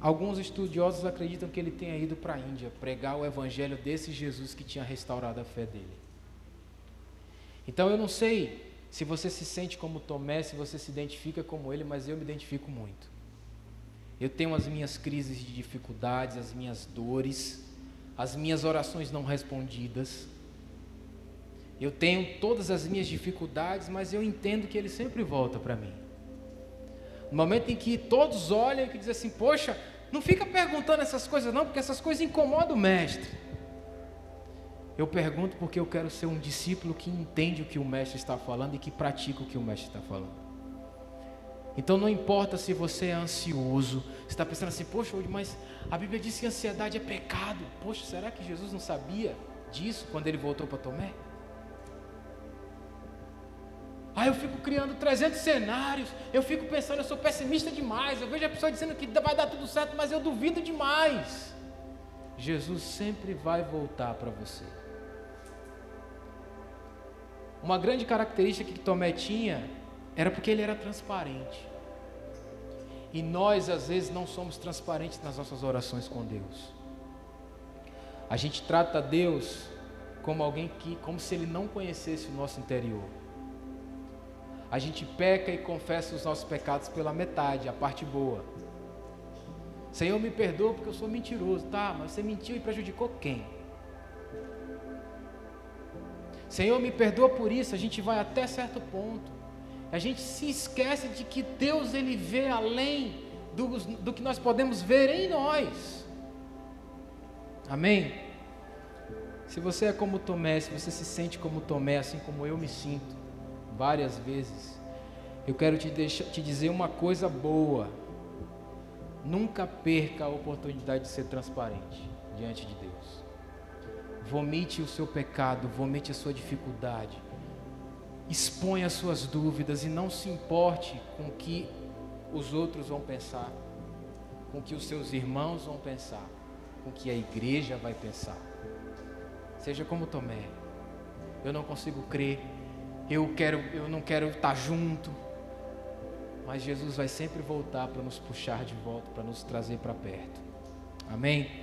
alguns estudiosos acreditam que ele tenha ido para a Índia pregar o Evangelho desse Jesus que tinha restaurado a fé dele. Então eu não sei se você se sente como Tomé, se você se identifica como ele, mas eu me identifico muito. Eu tenho as minhas crises de dificuldades, as minhas dores, as minhas orações não respondidas. Eu tenho todas as minhas dificuldades, mas eu entendo que Ele sempre volta para mim. No momento em que todos olham e dizem assim: Poxa, não fica perguntando essas coisas, não, porque essas coisas incomodam o mestre. Eu pergunto porque eu quero ser um discípulo que entende o que o mestre está falando e que pratica o que o mestre está falando. Então não importa se você é ansioso, você está pensando assim, poxa, mas a Bíblia diz que ansiedade é pecado. Poxa, será que Jesus não sabia disso quando ele voltou para Tomé? Ah, eu fico criando 300 cenários, eu fico pensando, eu sou pessimista demais, eu vejo a pessoa dizendo que vai dar tudo certo, mas eu duvido demais. Jesus sempre vai voltar para você. Uma grande característica que Tomé tinha era porque ele era transparente. E nós, às vezes, não somos transparentes nas nossas orações com Deus. A gente trata Deus como alguém que, como se ele não conhecesse o nosso interior. A gente peca e confessa os nossos pecados pela metade, a parte boa. Senhor, me perdoa porque eu sou mentiroso. Tá, mas você mentiu e prejudicou quem? Senhor, me perdoa por isso. A gente vai até certo ponto. A gente se esquece de que Deus ele vê além do, do que nós podemos ver em nós. Amém? Se você é como Tomé, se você se sente como Tomé, assim como eu me sinto várias vezes, eu quero te, deixar, te dizer uma coisa boa. Nunca perca a oportunidade de ser transparente diante de Deus. Vomite o seu pecado, vomite a sua dificuldade Exponha as suas dúvidas e não se importe com o que os outros vão pensar, com o que os seus irmãos vão pensar, com o que a igreja vai pensar. Seja como Tomé. Eu não consigo crer. Eu quero, eu não quero estar junto. Mas Jesus vai sempre voltar para nos puxar de volta, para nos trazer para perto. Amém.